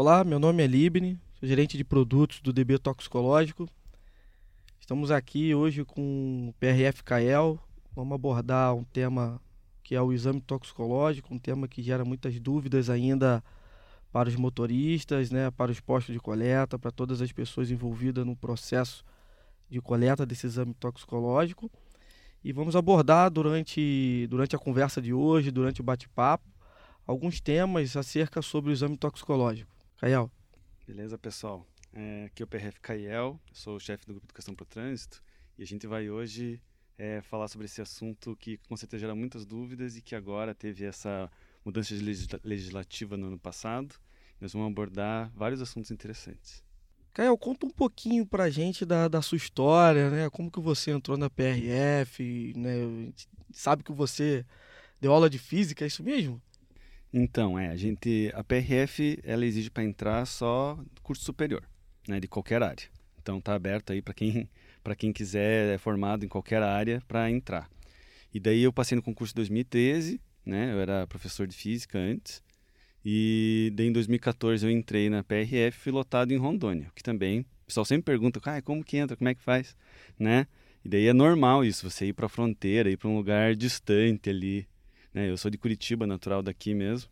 Olá, meu nome é Libni, sou gerente de produtos do DB Toxicológico. Estamos aqui hoje com o PRF Cael. Vamos abordar um tema que é o exame toxicológico, um tema que gera muitas dúvidas ainda para os motoristas, né, para os postos de coleta, para todas as pessoas envolvidas no processo de coleta desse exame toxicológico. E vamos abordar durante, durante a conversa de hoje, durante o bate-papo, alguns temas acerca sobre o exame toxicológico. Caiel. Beleza, pessoal? É, aqui é o PRF Caiel, sou o chefe do Grupo de Educação para o Trânsito e a gente vai hoje é, falar sobre esse assunto que com certeza gera muitas dúvidas e que agora teve essa mudança de legislativa no ano passado. Nós vamos abordar vários assuntos interessantes. Caio, conta um pouquinho pra gente da, da sua história, né? Como que você entrou na PRF, né? Sabe que você deu aula de física, é isso mesmo? Então, é, a gente, a PRF, ela exige para entrar só curso superior, né, de qualquer área. Então tá aberto aí para quem para quem quiser é formado em qualquer área para entrar. E daí eu passei no concurso de 2013, né? Eu era professor de física antes. E daí em 2014 eu entrei na PRF lotado em Rondônia, que também o pessoal sempre pergunta, ah, como que entra, como é que faz, né? E daí é normal isso, você ir para a fronteira, ir para um lugar distante ali, né? Eu sou de Curitiba, natural daqui mesmo.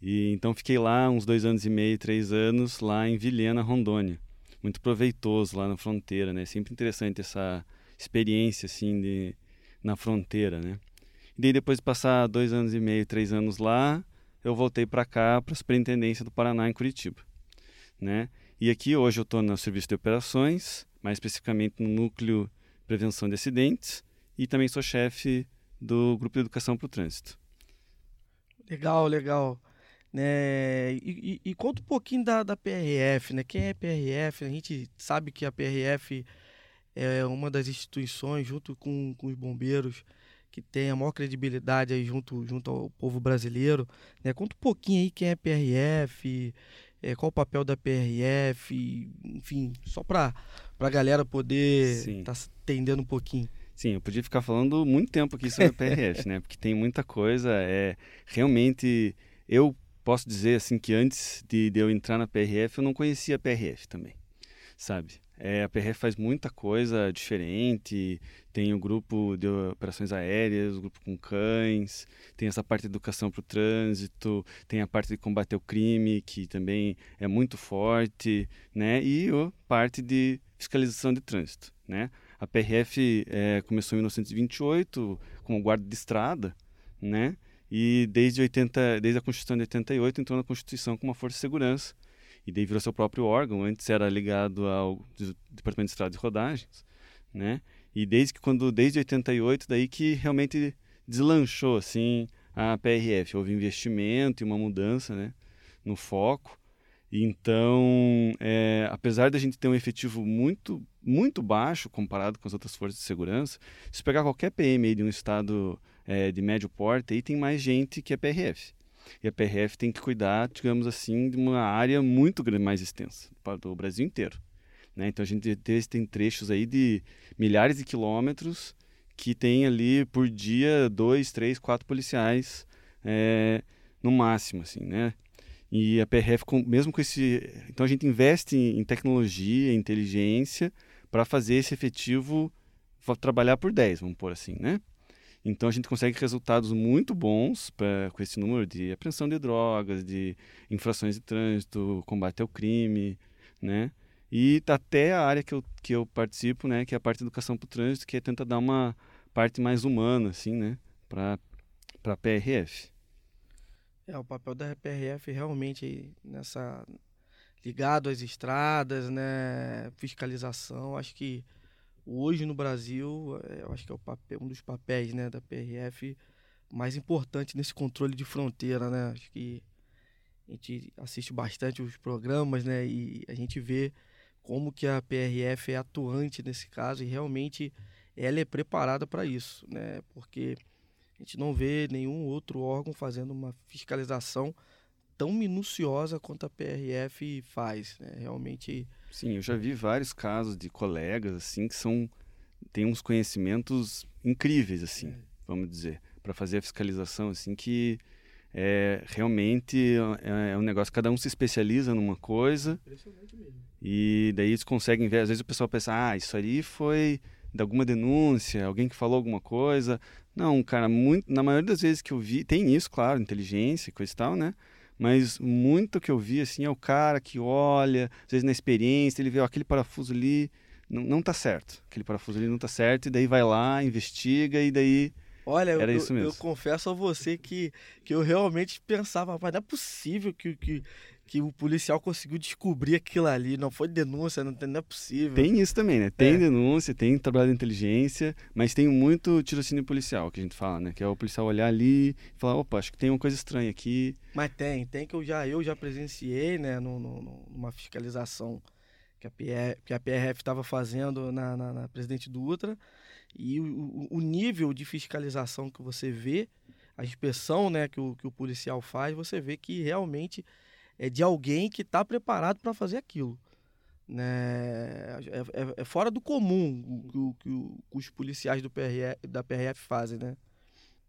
E então fiquei lá uns dois anos e meio, três anos, lá em Vilhena, Rondônia. Muito proveitoso lá na fronteira, né? Sempre interessante essa experiência, assim, de, na fronteira, né? E daí depois de passar dois anos e meio, três anos lá, eu voltei para cá, para a Superintendência do Paraná, em Curitiba, né? E aqui hoje eu estou no Serviço de Operações, mais especificamente no Núcleo Prevenção de Acidentes, e também sou chefe do Grupo de Educação para o Trânsito. Legal, legal. Né? E, e, e, conta um pouquinho da, da PRF, né? Quem é PRF? A gente sabe que a PRF é uma das instituições, junto com, com os bombeiros, que tem a maior credibilidade aí junto, junto ao povo brasileiro. Né? Conta um pouquinho aí quem é PRF, é, qual o papel da PRF, enfim, só para a galera poder estar tá entendendo um pouquinho. Sim, eu podia ficar falando muito tempo aqui sobre a PRF, né? Porque tem muita coisa. É, realmente, eu posso dizer assim que antes de, de eu entrar na PRF, eu não conhecia a PRF também, sabe? É, a PRF faz muita coisa diferente, tem o grupo de operações aéreas, o grupo com cães, tem essa parte de educação para o trânsito, tem a parte de combater o crime, que também é muito forte, né? E a parte de fiscalização de trânsito, né? A PRF é, começou em 1928 como guarda de estrada, né? E desde, 80, desde a Constituição de 88 entrou na Constituição como uma força de segurança. E daí virou seu próprio órgão. Antes era ligado ao Departamento de Estradas e Rodagens, né? E desde que quando desde 88 daí que realmente deslanchou assim a PRF, houve investimento e uma mudança, né, no foco. Então, é, apesar da gente ter um efetivo muito, muito baixo comparado com as outras forças de segurança, se pegar qualquer PM de um estado é, de médio porte, aí tem mais gente que a PRF. E a PRF tem que cuidar, digamos assim, de uma área muito mais extensa, para o Brasil inteiro. Né? Então a gente tem trechos aí de milhares de quilômetros que tem ali por dia dois, três, quatro policiais é, no máximo, assim, né? E a PRF, mesmo com esse. Então a gente investe em tecnologia, em inteligência, para fazer esse efetivo trabalhar por 10, vamos pôr assim, né? Então a gente consegue resultados muito bons pra, com esse número de apreensão de drogas, de infrações de trânsito, combate ao crime, né? E até a área que eu, que eu participo, né, que é a parte de educação para o trânsito, que é tentar dar uma parte mais humana, assim, né, para a PRF. É, o papel da PRF realmente nessa ligado às estradas, né, fiscalização, acho que hoje no Brasil, é, eu acho que é papel, um dos papéis, né, da PRF mais importante nesse controle de fronteira, né? Acho que a gente assiste bastante os programas, né, e a gente vê como que a PRF é atuante nesse caso e realmente ela é preparada para isso, né? Porque a gente não vê nenhum outro órgão fazendo uma fiscalização tão minuciosa quanto a PRF faz. Né? Realmente. Sim, eu já vi vários casos de colegas assim que são têm uns conhecimentos incríveis assim, é. vamos dizer, para fazer a fiscalização assim que é realmente é, é um negócio, cada um se especializa numa coisa. Impressionante mesmo. E daí eles conseguem ver, às vezes o pessoal pensa, ah, isso ali foi de alguma denúncia, alguém que falou alguma coisa. Não, cara, muito, na maioria das vezes que eu vi, tem isso, claro, inteligência e coisa e tal, né? Mas muito que eu vi, assim, é o cara que olha, às vezes na experiência, ele vê ó, aquele parafuso ali, não, não tá certo. Aquele parafuso ali não tá certo, e daí vai lá, investiga, e daí Olha, Era eu, isso mesmo. eu confesso a você que, que eu realmente pensava, mas não é possível que, que, que o policial conseguiu descobrir aquilo ali. Não foi denúncia, não, não é possível. Tem isso também, né? Tem É. denúncia, tem trabalho de inteligência, mas tem muito tirocínio policial, que a gente fala, né? Que é o policial olhar ali e falar, opa, acho que tem uma coisa estranha aqui. Mas tem, tem que eu já, eu já presenciei, né, no, no- numa fiscalização que a, PR, que a PRF estava fazendo na, na, na Presidente Dutra, e o, o- o nível de fiscalização que você vê, a inspeção, né, que o, que o policial faz, você vê que realmente é de alguém que está preparado para fazer aquilo. Né? É, é- é fora do comum o que, os policiais do PRF, da PRF fazem, né?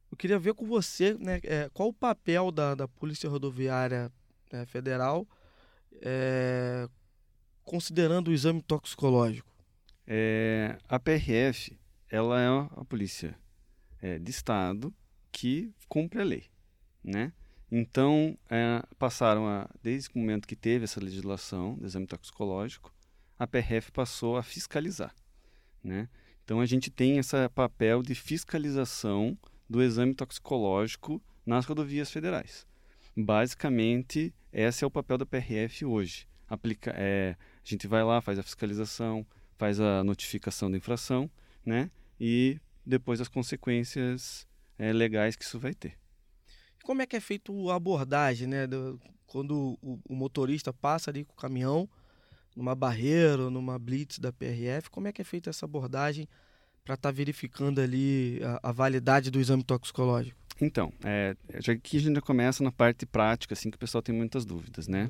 Eu queria ver com você, né, é, qual o papel da, da Polícia Rodoviária né, Federal, é, considerando o exame toxicológico. É, a PRF, ela é a polícia é, de Estado que cumpre a lei, né? Então, é, passaram a, desde o momento que teve essa legislação do exame toxicológico, a PRF passou a fiscalizar, né? Então, a gente tem esse papel de fiscalização do exame toxicológico nas rodovias federais. Basicamente, esse é o papel da PRF hoje. Aplica, é, a gente vai lá, faz a fiscalização, faz a notificação da infração, né? E depois as consequências é, legais que isso vai ter. Como é que é feito a abordagem, né? do- quando o, o motorista passa ali com o caminhão, numa barreira, ou numa blitz da PRF, como é que é feita essa abordagem para estar verificando ali a, a validade do exame toxicológico? Então, é, já aqui a gente já começa na parte prática, assim, que o pessoal tem muitas dúvidas, né?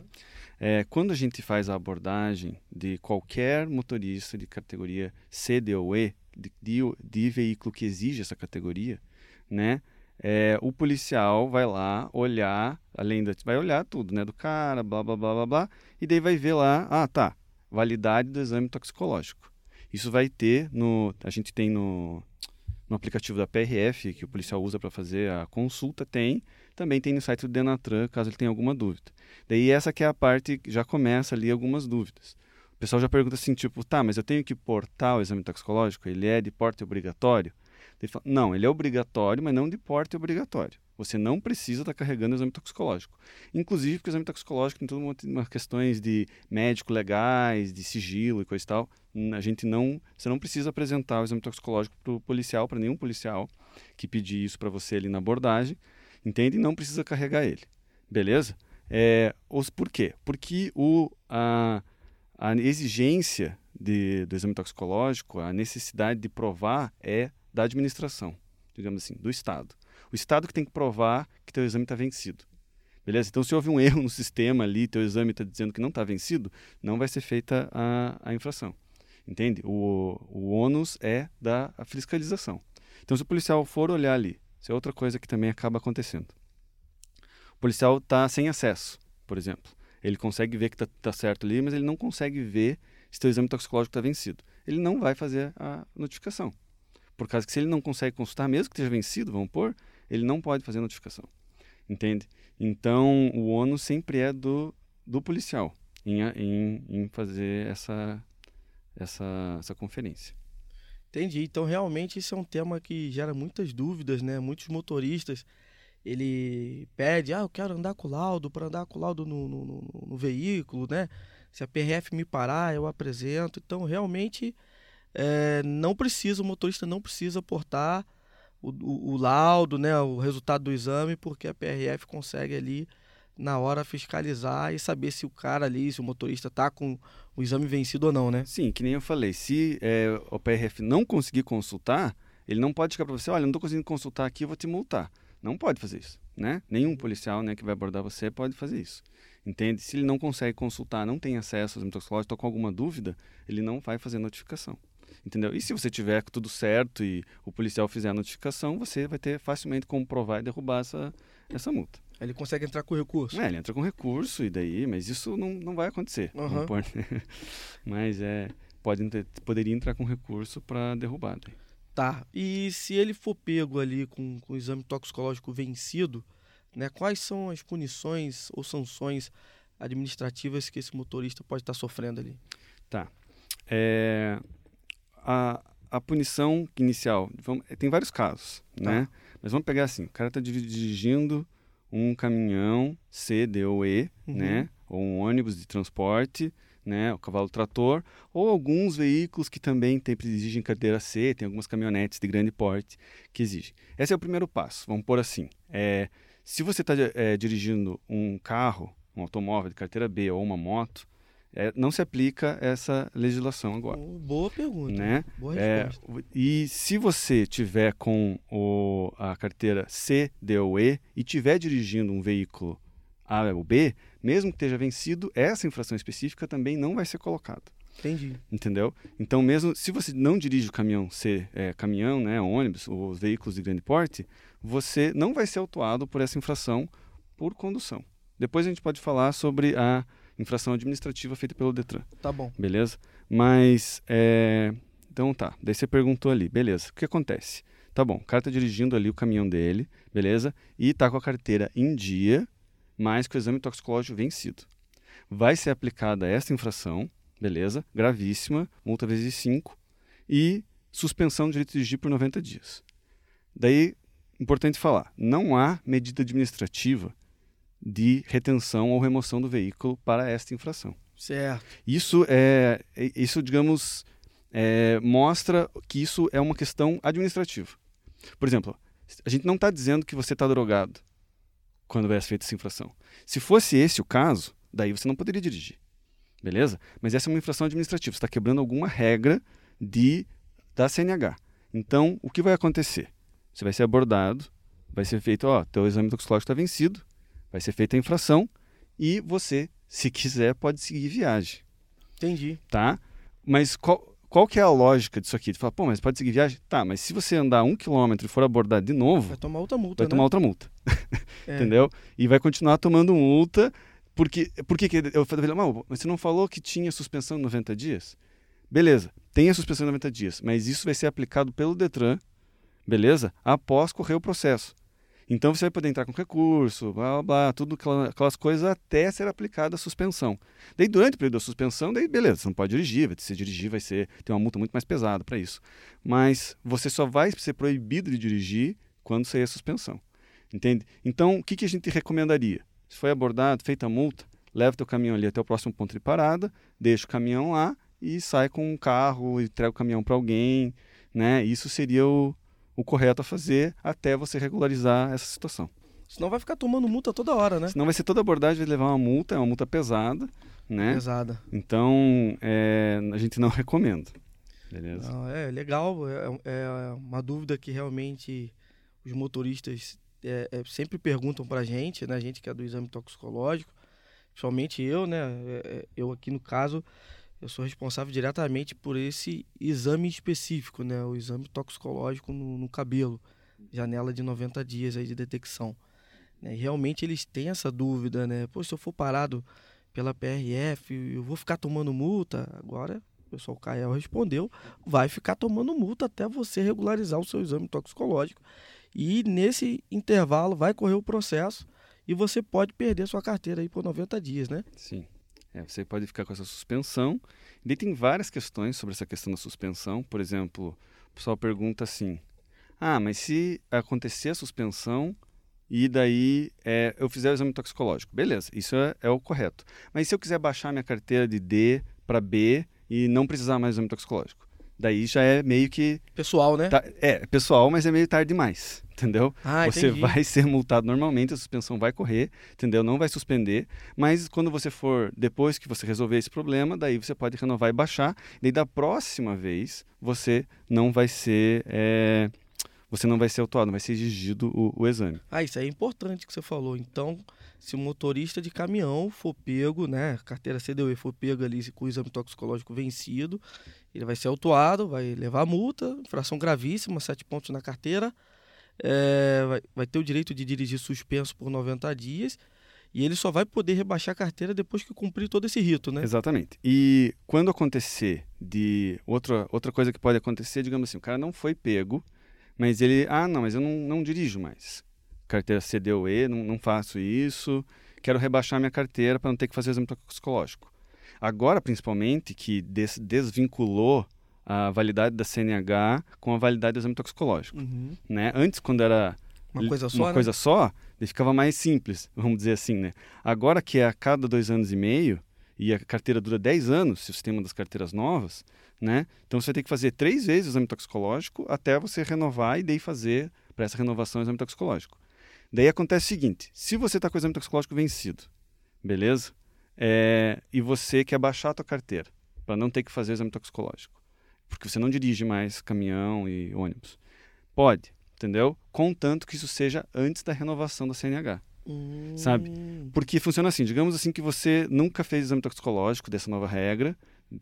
É, quando a gente faz a abordagem de qualquer motorista de categoria C, D ou E, de, de, de veículo que exige essa categoria, né? É, o policial vai lá olhar, além da, vai olhar tudo, né, do cara, blá blá blá blá blá, e daí vai ver lá, ah, tá, validade do exame toxicológico. Isso vai ter no, a gente tem no, no aplicativo da PRF que o policial usa para fazer a consulta tem, também tem no site do Denatran, caso ele tenha alguma dúvida. Daí essa que é a parte que já começa ali algumas dúvidas. O pessoal já pergunta assim, tipo, tá, mas eu tenho que portar o exame toxicológico? Ele é de porte obrigatório? Ele fala, não, ele é obrigatório, mas não de porte obrigatório. Você não precisa estar carregando o exame toxicológico. Inclusive porque o exame toxicológico tem todas umas questões de médico legais, de sigilo e coisa e tal. A gente não, você não precisa apresentar o exame toxicológico para o policial, para nenhum policial que pedir isso para você ali na abordagem, entende? E não precisa carregar ele, beleza? É, os, por quê? Porque o, a, a exigência de, do exame toxicológico, a necessidade de provar é da administração, digamos assim, do Estado. O Estado que tem que provar que teu exame está vencido. Beleza? Então, se houve um erro no sistema ali, teu exame está dizendo que não está vencido, não vai ser feita a, a infração. Entende? O, o ônus é da fiscalização. Então, se o policial for olhar ali, isso é outra coisa que também acaba acontecendo. O policial está sem acesso, por exemplo. Ele consegue ver que está tá certo ali, mas ele não consegue ver se teu exame toxicológico está vencido. Ele não vai fazer a notificação. Por causa que se ele não consegue consultar, mesmo que esteja vencido, vamos pôr, ele não pode fazer notificação. Entende? Então, o ônus sempre é do, do policial em, em, em fazer essa, essa, essa conferência. Entendi. Então, realmente, isso é um tema que gera muitas dúvidas, né? Muitos motoristas, ele pede, ah, eu quero andar com laudo, para andar com laudo no, no, no, no veículo, né? Se a PRF me parar, eu apresento. Então, realmente, é, não precisa, o motorista não precisa portar o, o, o laudo, né? O resultado do exame, porque a PRF consegue ali na hora fiscalizar e saber se o cara ali, se o motorista está com o exame vencido ou não, né? Sim, que nem eu falei, se é, o PRF não conseguir consultar, ele não pode chegar para você, olha, não estou conseguindo consultar aqui, eu vou te multar. Não pode fazer isso, né? Nenhum policial né, que vai abordar você pode fazer isso. Entende? Se ele não consegue consultar, não tem acesso aos exame toxicológico, está com alguma dúvida, ele não vai fazer notificação. Entendeu? E se você tiver tudo certo e o policial fizer a notificação, você vai ter facilmente como provar e derrubar essa, essa multa. Ele consegue entrar com recurso. É, ele entra com recurso e daí, mas isso não, não vai acontecer. Uhum. Não pode, mas é, pode, poderia entrar com recurso para derrubar. Daí. Tá. E se ele for pego ali com, com o exame toxicológico vencido, né, quais são as punições ou sanções administrativas que esse motorista pode estar sofrendo ali? Tá. É, a, a punição inicial, vamos, tem vários casos, tá. né? Mas vamos pegar assim, o cara está dirigindo um caminhão C, D ou E, uhum. né? Ou um ônibus de transporte, né? O cavalo trator, ou alguns veículos que também tem, exigem carteira C, tem algumas caminhonetes de grande porte que exigem. Esse é o primeiro passo, vamos pôr assim. É, se você está é, dirigindo um carro, um automóvel de carteira B ou uma moto, é, não se aplica essa legislação agora. Boa pergunta. Né? Boa é, e se você tiver com o, a carteira C, D ou E e tiver dirigindo um veículo A ou B, mesmo que esteja vencido, essa infração específica também não vai ser colocada. Entendi. Entendeu? Então, mesmo se você não dirige o caminhão C, é, caminhão, né, ônibus, os veículos de grande porte, você não vai ser autuado por essa infração por condução. Depois a gente pode falar sobre a infração administrativa feita pelo Detran. Tá bom. Beleza? Mas, é... então tá. Daí você perguntou ali, beleza, o que acontece? Tá bom, o cara tá dirigindo ali o caminhão dele, beleza? E tá com a carteira em dia, mas com o exame toxicológico vencido. Vai ser aplicada essa infração, beleza? Gravíssima, multa vezes 5 e suspensão de direito de dirigir por 90 dias. Daí, importante falar, não há medida administrativa de retenção ou remoção do veículo para esta infração. Certo. Isso é, é, isso digamos, é, mostra que isso é uma questão administrativa. Por exemplo, a gente não está dizendo que você está drogado quando ser feita essa infração. Se fosse esse o caso, daí você não poderia dirigir, beleza? Mas essa é uma infração administrativa. Você está quebrando alguma regra de da CNH. Então, o que vai acontecer? Você vai ser abordado, vai ser feito, ó, teu exame toxicológico está vencido, vai ser feita a infração e você, se quiser, pode seguir viagem. Entendi. Tá? Mas qual, qual que é a lógica disso aqui? Tu fala, pô, mas pode seguir viagem? Tá, mas se você andar um quilômetro e for abordado de novo... Vai tomar outra multa, Vai né? tomar outra multa. É. Entendeu? E vai continuar tomando multa, porque... porque que eu falei, mas você não falou que tinha suspensão em 90 dias? Beleza, tem a suspensão em 90 dias, mas isso vai ser aplicado pelo DETRAN, beleza? Após correr o processo. Então você vai poder entrar com recurso, blá blá, blá tudo aquelas coisas até ser aplicada a suspensão. Daí durante o período da suspensão, daí beleza, você não pode dirigir, se dirigir vai ser ter uma multa muito mais pesada para isso. Mas você só vai ser proibido de dirigir quando sair a suspensão. Entende? Então, o que, que a gente recomendaria? Se foi abordado, feita a multa, leva teu caminhão ali até o próximo ponto de parada, deixa o caminhão lá e sai com um carro, entrega o caminhão para alguém, né? Isso seria o, o correto a fazer até você regularizar essa situação. Senão vai ficar tomando multa toda hora, né? Senão vai ser toda abordagem, vai levar uma multa, é uma multa pesada, né? Pesada. Então, é, a gente não recomenda. Beleza? Não, é legal, é, é, uma dúvida que realmente os motoristas é, é, sempre perguntam pra gente, né? A gente que é do exame toxicológico, principalmente eu, né? É, é, eu aqui no caso, eu sou responsável diretamente por esse exame específico, né? O exame toxicológico no, no cabelo, janela de 90 dias aí de detecção. Né? E realmente eles têm essa dúvida, né? Pô, se eu for parado pela PRF, eu vou ficar tomando multa? Agora, o pessoal Cael respondeu, vai ficar tomando multa até você regularizar o seu exame toxicológico. E nesse intervalo vai correr o processo e você pode perder sua carteira aí por 90 dias, né? Sim. É, você pode ficar com essa suspensão. E tem várias questões sobre essa questão da suspensão. Por exemplo, o pessoal pergunta assim: ah, mas se acontecer a suspensão e daí é, eu fizer o exame toxicológico, beleza, isso é, é, o correto. Mas se eu quiser baixar minha carteira de D para B e não precisar mais do exame toxicológico? Daí já é meio que. Pessoal, né? Tá, é, pessoal, mas é meio tarde demais entendeu? Ah, você entendi. vai ser multado normalmente, a suspensão vai correr, entendeu? Não vai suspender, mas quando você for, depois que você resolver esse problema, daí você pode renovar e baixar, daí da próxima vez você não vai ser... É, você não vai ser autuado, não vai ser exigido o, o, exame. Ah, isso é importante que você falou. Então, se o motorista de caminhão for pego, né, carteira CDE for pego ali com o exame toxicológico vencido, ele vai ser autuado, vai levar multa, infração gravíssima, sete pontos na carteira, é, vai, vai ter o direito de dirigir suspenso por 90 dias e ele só vai poder rebaixar a carteira depois que cumprir todo esse rito, né? Exatamente. E quando acontecer de outra outra coisa que pode acontecer, digamos assim, o cara não foi pego, mas ele, ah, não, mas eu não, não dirijo mais. Carteira CDOE, não, não faço isso, quero rebaixar minha carteira para não ter que fazer exame toxicológico. Agora, principalmente, que des desvinculou a validade da CNH com a validade do exame toxicológico. Uhum. Né? Antes, quando era uma coisa só, uma né? coisa só, ele ficava mais simples, vamos dizer assim. Né? Agora que é a cada dois anos e meio, e a carteira dura 10 anos, se o sistema das carteiras novas, né? Então você ter que fazer três vezes o exame toxicológico até você renovar e daí fazer para essa renovação o exame toxicológico. Daí acontece o seguinte: se você está com o exame toxicológico vencido, beleza? É, e você quer baixar a tua carteira para não ter que fazer o exame toxicológico, porque você não dirige mais caminhão e ônibus, pode, entendeu? Contanto que isso seja antes da renovação da CNH. Hum. Sabe? Porque funciona assim, digamos assim que você nunca fez exame toxicológico dessa nova regra,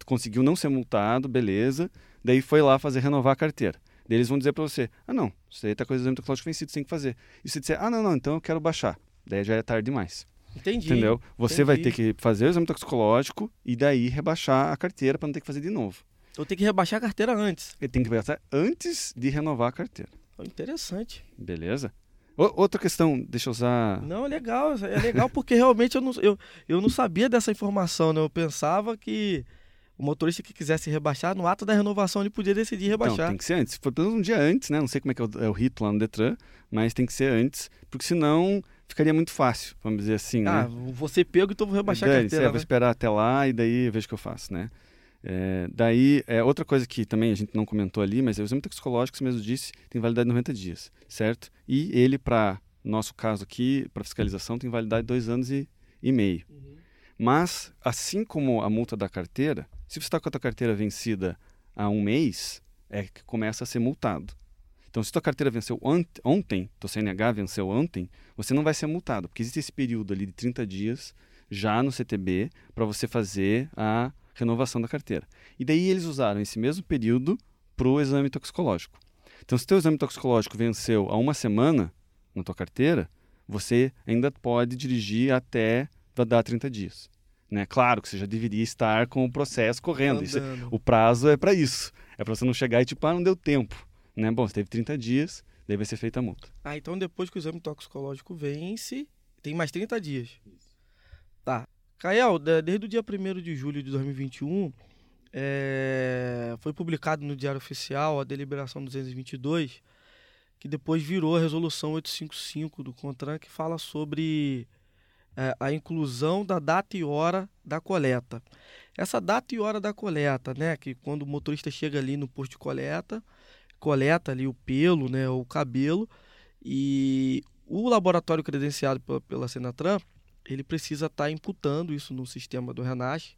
conseguiu não ser multado, beleza, daí foi lá fazer renovar a carteira. Daí eles vão dizer para você, ah não, você está com o exame toxicológico vencido, você tem que fazer. E você disser, ah não, não, então eu quero baixar. Daí já é tarde demais. Entendi. Entendeu? Você entendi. vai ter que fazer o exame toxicológico e daí rebaixar a carteira para não ter que fazer de novo. Eu tenho que rebaixar a carteira antes. Ele tem que rebaixar antes de renovar a carteira. Interessante. Beleza? O- outra questão, deixa eu usar. Não, é legal. É legal porque realmente eu não, eu, eu não sabia dessa informação, né? Eu pensava que o motorista que quisesse rebaixar, no ato da renovação ele podia decidir Então, rebaixar. tem que ser antes. Foi pelo menos um dia antes, né? Não sei como é que é o, é o rito lá no Detran, mas tem que ser antes, porque senão ficaria muito fácil, vamos dizer assim, Ah, né? vou ser pego, então vou rebaixar a Dane-se, carteira. é, vou né? esperar até lá e daí vejo o que eu faço, né? É, daí, é, outra coisa que também a gente não comentou ali, mas o exame toxicológico, você mesmo disse, tem validade de 90 dias, certo? E ele, para nosso caso aqui, para fiscalização, tem validade de dois anos e, e meio. Uhum. Mas, assim como a multa da carteira, se você está com a tua carteira vencida há um mês, é que começa a ser multado. Então, se tua carteira venceu ont ontem, tua CNH venceu ontem, você não vai ser multado, porque existe esse período ali de 30 dias já no CTB para você fazer a renovação da carteira. E daí eles usaram esse mesmo período para o exame toxicológico. Então, se teu exame toxicológico venceu há uma semana na tua carteira, você ainda pode dirigir até dar 30 dias. Né? Claro que você já deveria estar com o processo correndo. Isso é- o prazo é para isso. É para você não chegar e tipo, ah, não deu tempo. Né? Bom, você teve 30 dias, vai ser feita a multa. Ah, então depois que o exame toxicológico vence, tem mais 30 dias. Tá. Cael, desde o dia 1 de julho de 2021, é, foi publicado no Diário Oficial a deliberação 222, que depois virou a resolução 855 do CONTRAN, que fala sobre é, a inclusão da data e hora da coleta. Essa data e hora da coleta, né, que quando o motorista chega ali no posto de coleta, coleta ali o pelo, né, o cabelo, e o laboratório credenciado pela, pela Senatran, ele precisa estar imputando isso no sistema do Renache,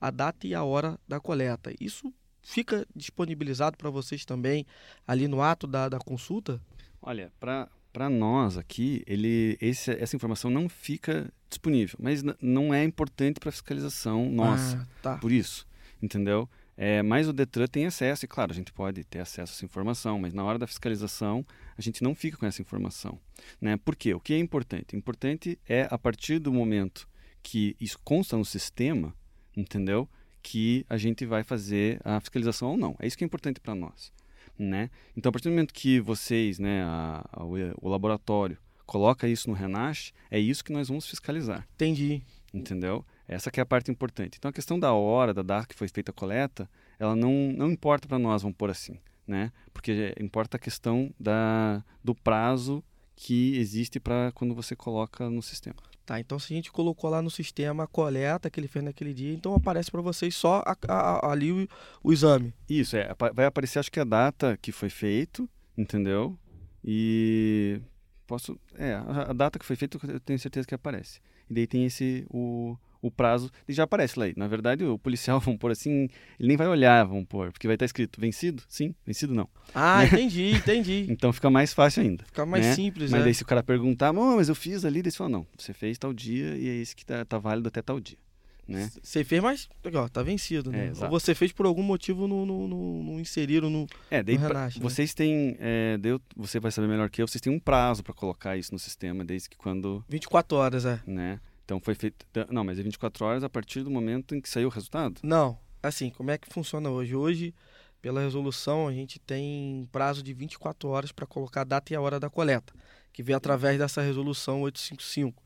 a data e a hora da coleta. Isso fica disponibilizado para vocês também ali no ato da, da consulta? Olha, para nós aqui, ele, esse, essa informação não fica disponível, mas não é importante para fiscalização nossa. Ah, tá. por isso, entendeu? É, mas o Detran tem acesso, e claro, a gente pode ter acesso a essa informação, mas na hora da fiscalização a gente não fica com essa informação. Né? Por quê? O que é importante? Importante é a partir do momento que isso consta no sistema, entendeu? Que a gente vai fazer a fiscalização ou não. É isso que é importante para nós. Né? Então, a partir do momento que vocês, né, a- a- o, laboratório, coloca isso no Renache, é isso que nós vamos fiscalizar Entendi. entendeu? Essa que é a parte importante. Então a questão da hora, da data que foi feita a coleta, ela não, não importa para nós, vamos pôr assim, né? Porque importa a questão da, do prazo que existe para quando você coloca no sistema. Tá, então se a gente colocou lá no sistema a coleta que ele fez naquele dia, então aparece para vocês só a- a- ali o, o exame. Isso, é, vai aparecer acho que a data que foi feito, entendeu? E posso, é, a, a data que foi feita eu tenho certeza que aparece. E daí tem esse o, o prazo, e já aparece lá aí. Na verdade, o policial, vamos pôr assim, ele nem vai olhar, vamos pôr, porque vai estar escrito vencido? Sim, vencido não. Ah, entendi, entendi. Então fica mais fácil ainda. Fica mais né? simples, Mas né? daí se o cara perguntar, "Mô, mas eu fiz ali, daí você fala, não, você fez tal dia e é isso que tá, tá válido até tal dia. né? Você fez, mas ó, tá vencido, né? É, Ou você fez por algum motivo não no, inseriram no, é, daí no né? vocês têm, é, daí você vai saber melhor que eu, vocês têm um prazo para colocar isso no sistema, desde que quando, 24 horas, é. né? Então foi feito, não, mas é 24 horas a partir do momento em que saiu o resultado? Não, assim, como é que funciona hoje? Hoje, pela resolução, a gente tem prazo de 24 horas para colocar a data e a hora da coleta, que vem através dessa resolução 855.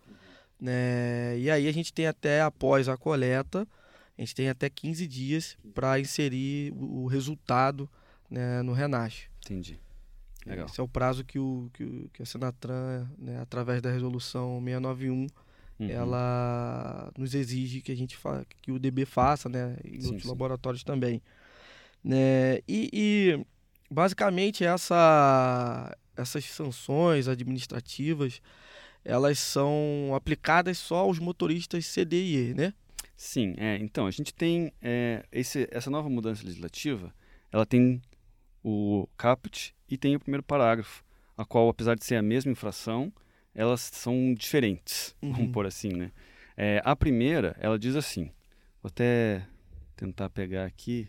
Né? E aí a gente tem até após a coleta, a gente tem até 15 dias para inserir o, resultado né, no Renasce. Entendi. Legal. Esse é o prazo que, o, que, que a Senatran, né, através da resolução 691, Uhum. ela nos exige que a gente fa que o DB faça, né, e Sim, outros sim. laboratórios também, né? E, e, basicamente essa essas sanções administrativas elas são aplicadas só aos motoristas CDIE, né? Sim, é, então, a gente tem é, esse, essa nova mudança legislativa, ela tem o caput e tem o primeiro parágrafo, a qual, apesar de ser a mesma infração, elas são diferentes, Uhum. vamos pôr assim, né? É, a primeira, ela diz assim, vou até tentar pegar aqui,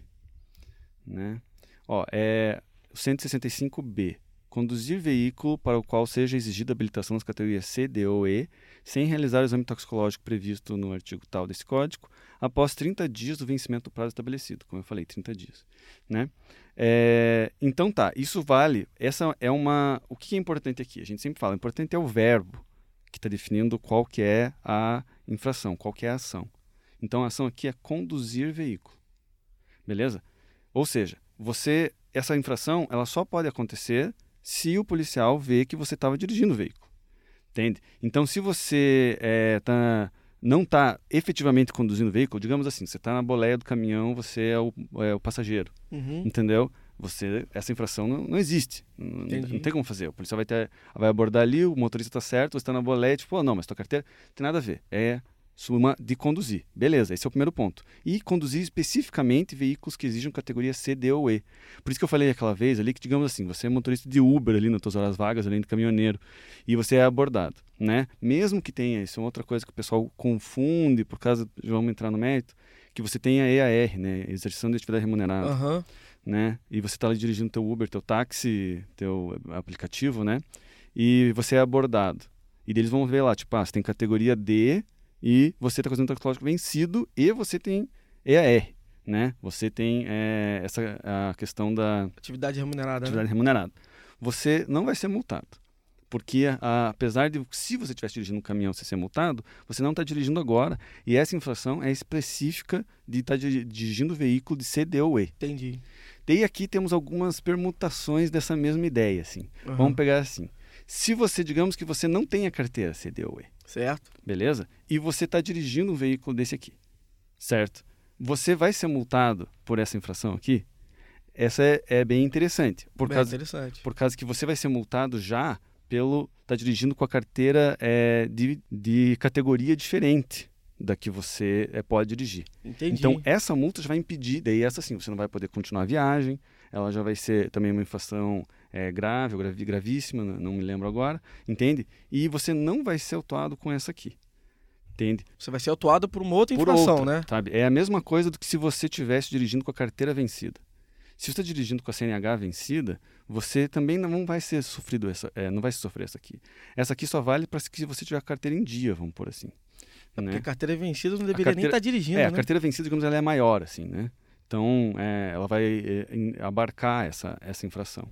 né? Ó, é o 165B, conduzir veículo para o qual seja exigida habilitação nas categorias C, D ou E, sem realizar o exame toxicológico previsto no artigo tal desse código, após 30 dias do vencimento do prazo estabelecido, como eu falei, 30 dias, né? É, então tá, isso vale, essa é uma, o que é importante aqui? A gente sempre fala, o importante é o verbo que está definindo qual que é a infração, qual que é a ação. Então a ação aqui é conduzir veículo, beleza? Ou seja, você, essa infração, ela só pode acontecer se o policial vê que você estava dirigindo o veículo. Entende? Então, se você é, tá, não está efetivamente conduzindo o veículo, digamos assim, você está na boleia do caminhão, você é o, é o passageiro, Uhum. entendeu? Você, essa infração não, não existe. Não, não tem como fazer. O policial vai, ter, vai abordar ali, o motorista está certo, você está na boleia, tipo, oh, não, mas tua carteira não tem nada a ver. É suma de conduzir. Beleza, esse é o primeiro ponto. E conduzir especificamente veículos que exijam categoria C, D ou E. Por isso que eu falei aquela vez ali que, digamos assim, você é motorista de Uber ali nas suas horas vagas, além de caminhoneiro, e você é abordado, né? Mesmo que tenha, isso é outra coisa que o pessoal confunde, por causa, vamos entrar no mérito, que você tenha EAR, né? Exerção de atividade remunerada Aham. né? E você está ali dirigindo teu Uber, teu táxi, teu aplicativo, né? E você é abordado. E eles vão ver lá, tipo, ah, você tem categoria D e você está fazendo toxicológico vencido e você tem EAR, né? Você tem eh, essa a questão da Atividade remunerada, né? atividade remunerada. Você não vai ser multado. Porque, a- apesar de, se você estivesse dirigindo um caminhão você ser multado, você não está dirigindo agora. E essa infração é específica de estar diri- dirigindo veículo de CD ou E. Entendi. E aqui temos algumas permutações dessa mesma ideia, assim. Aham. Vamos pegar assim. Se você, digamos que você não tem a carteira CDOE, Certo? beleza? E você está dirigindo um veículo desse aqui, certo? Você vai ser multado por essa infração aqui? Essa é, é bem interessante, por Bem causa, interessante. por causa que você vai ser multado já pelo tá dirigindo com a carteira é, de, de categoria diferente da que você é, pode dirigir. Entendi. Então, essa multa já vai impedir, daí essa sim, você não vai poder continuar a viagem, ela já vai ser também uma infração é, grave ou gravi- gravíssima, não me lembro agora, entende? E você não vai ser autuado com essa aqui, entende? Você vai ser autuado por uma outra Por infração, outra, né? Sabe? É a mesma coisa do que se você estivesse dirigindo com a carteira vencida. Se você está dirigindo com a CNH vencida, você também não vai ser sofrido essa, é, não vai sofrer essa aqui. Essa aqui só vale para se você tiver a carteira em dia, vamos por assim. É né? Porque a carteira vencida não deveria nem carteira- estar dirigindo, É, né? a carteira vencida, digamos, ela é maior, assim, né? Então, é, ela vai é, abarcar essa, essa infração,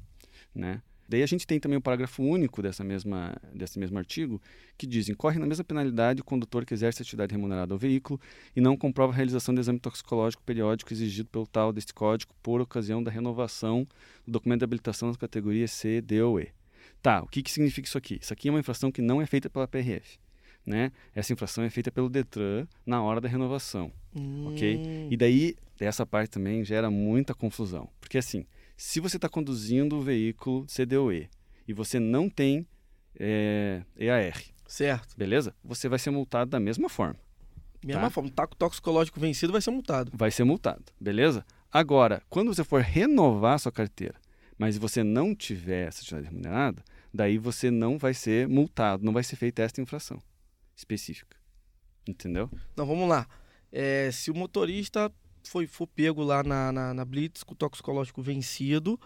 né? Daí a gente tem também o parágrafo único dessa mesma, desse mesmo artigo, que diz, incorre na mesma penalidade o condutor que exerce atividade remunerada ao veículo e não comprova a realização do exame toxicológico periódico exigido pelo tal deste código por ocasião da renovação do documento de habilitação nas categorias C, D ou E. Tá, o que, que significa isso aqui? Isso aqui é uma infração que não é feita pela PRF. Né? Essa infração é feita pelo Detran na hora da renovação. ok? Hum, E daí, essa parte também gera muita confusão. Porque assim, se você está conduzindo o veículo CDOE e você não tem é, EAR, Certo. beleza? Você vai ser multado da mesma forma. Mesma Tá. forma, tá com toxicológico vencido vai ser multado. Vai ser multado, beleza? Agora, quando você for renovar a sua carteira, mas você não tiver essa atividade remunerada, daí você não vai ser multado, não vai ser feita esta infração específica. Entendeu? Não, vamos lá. É, se o motorista foi, for pego lá na, na, na Blitz com o toxicológico vencido,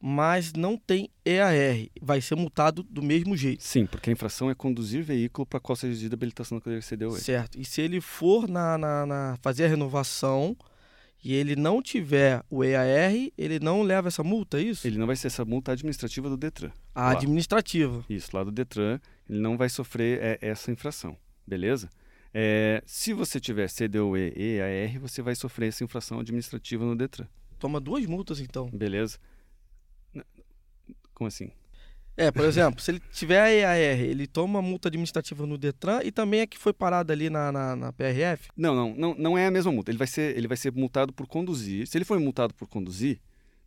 mas não tem EAR, vai ser multado do mesmo jeito. Sim, porque a infração é conduzir veículo para qual seja exigida habilitação da cadeira CDOE. Certo. E se ele for na, na, na, fazer a renovação e ele não tiver o EAR, ele não leva essa multa, é isso? Ele não vai ser essa multa administrativa do Detran. A lá. administrativa. Isso, lá do Detran, ele não vai sofrer é, essa infração, beleza? É, se você tiver CDOE e EAR, você vai sofrer essa infração administrativa no Detran. Toma duas multas, então. Beleza. Como assim? É, por exemplo, se ele tiver a EAR, ele toma multa administrativa no Detran e também é que foi parado ali na, na, na, PRF? Não, não, não, não é a mesma multa. Ele vai, ser, ele vai ser multado por conduzir. Se ele for multado por conduzir,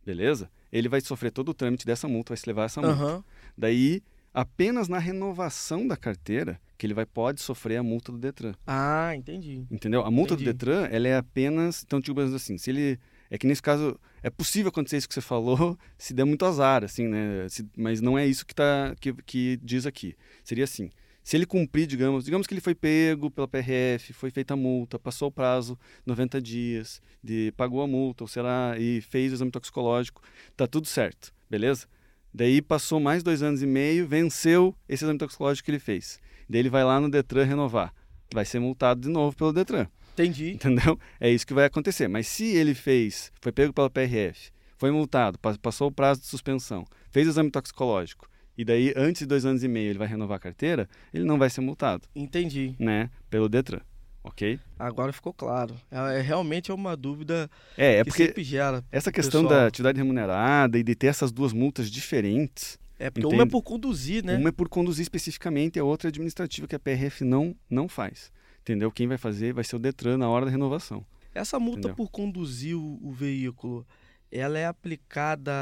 beleza? Ele vai sofrer todo o trâmite dessa multa, vai se levar essa multa. Uhum. Daí, apenas na renovação da carteira que ele vai pode sofrer a multa do Detran. Ah, entendi. Entendeu? A multa entendi. do Detran, ela é apenas, então tipo assim, se ele é que nesse caso é possível acontecer isso que você falou se der muito azar, assim, né? Se, mas não é isso que, tá, que, que diz aqui. Seria assim: se ele cumprir, digamos, digamos que ele foi pego pela PRF, foi feita a multa, passou o prazo 90 dias, de pagou a multa, ou será, e fez o exame toxicológico, tá tudo certo, beleza? Daí passou mais dois anos e meio, venceu esse exame toxicológico que ele fez. Daí ele vai lá no Detran renovar. Vai ser multado de novo pelo Detran. Entendi. Entendeu? É isso que vai acontecer. Mas se ele fez, foi pego pela PRF, foi multado, passou o prazo de suspensão, fez o exame toxicológico, e daí, antes de dois anos e meio, ele vai renovar a carteira, ele não vai ser multado. Entendi. Né? Pelo Detran. Ok? Agora ficou claro. É, é realmente é uma dúvida é, é que porque sempre gera. Essa questão pessoal. da atividade remunerada e de ter essas duas multas diferentes. É, porque entende? uma é por conduzir, né? Uma é por conduzir especificamente, a outra é administrativa, que a PRF não, não faz entendeu? Quem vai fazer vai ser o Detran na hora da renovação. Essa multa entendeu? por conduzir o, o, veículo, ela é aplicada.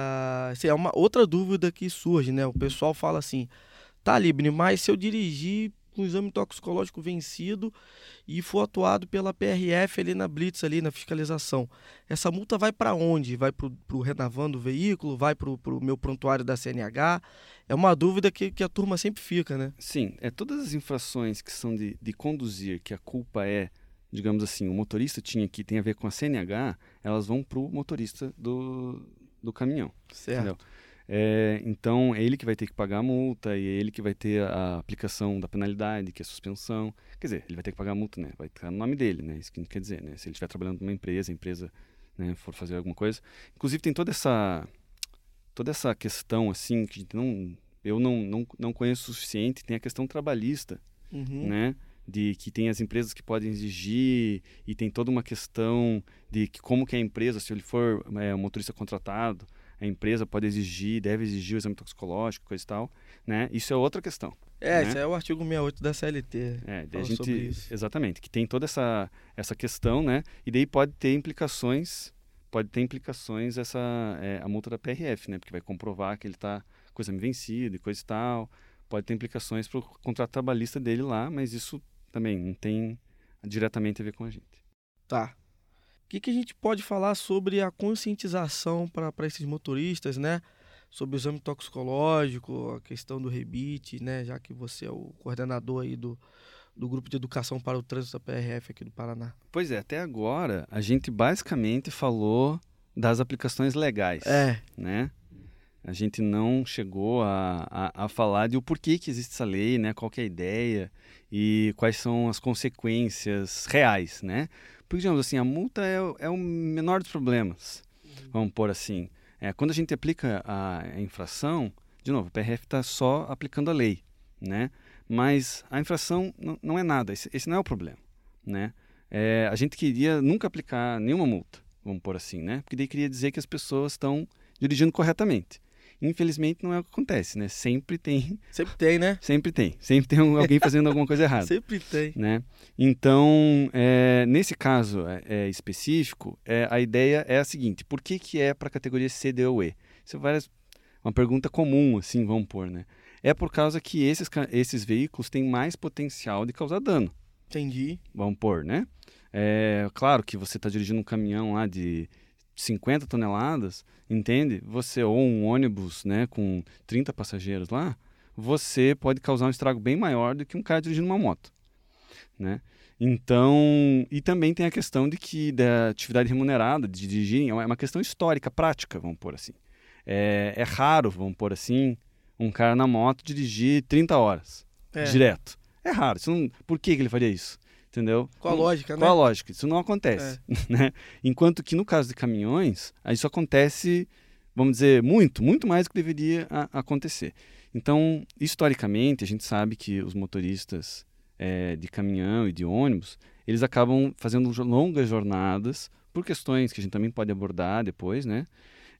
Assim, é uma outra dúvida que surge, né? O pessoal fala assim: tá, Libni, mas se eu dirigir com o exame toxicológico vencido e for atuado pela PRF ali na blitz, ali na fiscalização. Essa multa vai para onde? Vai para o renavando o veículo? Vai para o meu prontuário da CNH? É uma dúvida que, que a turma sempre fica, né? Sim, é todas as infrações que são de, de conduzir, que a culpa é, digamos assim, o motorista tinha que tem a ver com a CNH, elas vão para o motorista do, do caminhão. Certo. Entendeu? É, então, é ele que vai ter que pagar a multa e é ele que vai ter a aplicação da penalidade, que é a suspensão. Quer dizer, ele vai ter que pagar a multa, né? Vai estar no nome dele, né? Isso que quer dizer, né? Se ele estiver trabalhando numa empresa, a empresa né, for fazer alguma coisa. Inclusive, tem toda essa toda essa questão, assim, que não, eu não, não, não conheço o suficiente. Tem a questão trabalhista, uhum. né? de que tem as empresas que podem exigir e tem toda uma questão de que como que a empresa, se ele for é, um motorista contratado, a empresa pode exigir, deve exigir o exame toxicológico, coisa e tal, né? Isso é outra questão. É, né? isso é o artigo 68 da CLT. É, daí a gente, exatamente, que tem toda essa essa questão, né? E daí pode ter implicações, pode ter implicações essa é, a multa da PRF, né? Porque vai comprovar que ele está com o exame vencido e coisa e tal. Pode ter implicações para o contrato trabalhista dele lá, mas isso também não tem diretamente a ver com a gente. Tá que, que a gente pode falar sobre a conscientização para esses motoristas, né? Sobre o exame toxicológico, a questão do rebite, né? Já que você é o coordenador aí do, do Grupo de Educação para o Trânsito da PRF aqui do Paraná. Pois é, até agora a gente basicamente falou das aplicações legais, é. né? A gente não chegou a, a, a, falar de o porquê que existe essa lei, né? Qual é a ideia e quais são as consequências reais, né? Porque, digamos assim, a multa é, é o menor dos problemas, uhum. vamos pôr assim. É, quando a gente aplica a, infração, de novo, o PRF está só aplicando a lei, né? Mas a infração não, é nada, esse, esse, não é o problema, né? É, a gente queria nunca aplicar nenhuma multa, vamos pôr assim, né? Porque daí queria dizer que as pessoas estão dirigindo corretamente. Infelizmente não é o que acontece, né? Sempre tem. Sempre tem, né? Sempre tem. Sempre tem alguém fazendo alguma coisa errada. Sempre tem. Né? Então, é, nesse caso é, é, específico, é, a ideia é a seguinte: por que, que é para a categoria CDOE? Isso é várias, uma pergunta comum, assim, vamos pôr, né? É por causa que esses, esses veículos têm mais potencial de causar dano. Entendi. Vamos pôr, né? É claro que você está dirigindo um caminhão lá de 50 toneladas, entende? Você ou um ônibus, né, com 30 passageiros lá, você pode causar um estrago bem maior do que um cara dirigindo uma moto, né? Então, e também tem a questão de que da atividade remunerada, de dirigir, é uma questão histórica, prática, vamos pôr assim. É, é raro, vamos pôr assim, um cara na moto dirigir 30 horas, é. direto. É raro. Não, por que, que ele faria isso? Entendeu? Qual a lógica, né? Qual a lógica? Isso não acontece. É. Né? Enquanto que no caso de caminhões, isso acontece, vamos dizer, muito, muito mais do que deveria a, acontecer. Então, historicamente, a gente sabe que os motoristas é, de caminhão e de ônibus, eles acabam fazendo longas jornadas por questões que a gente também pode abordar depois, né?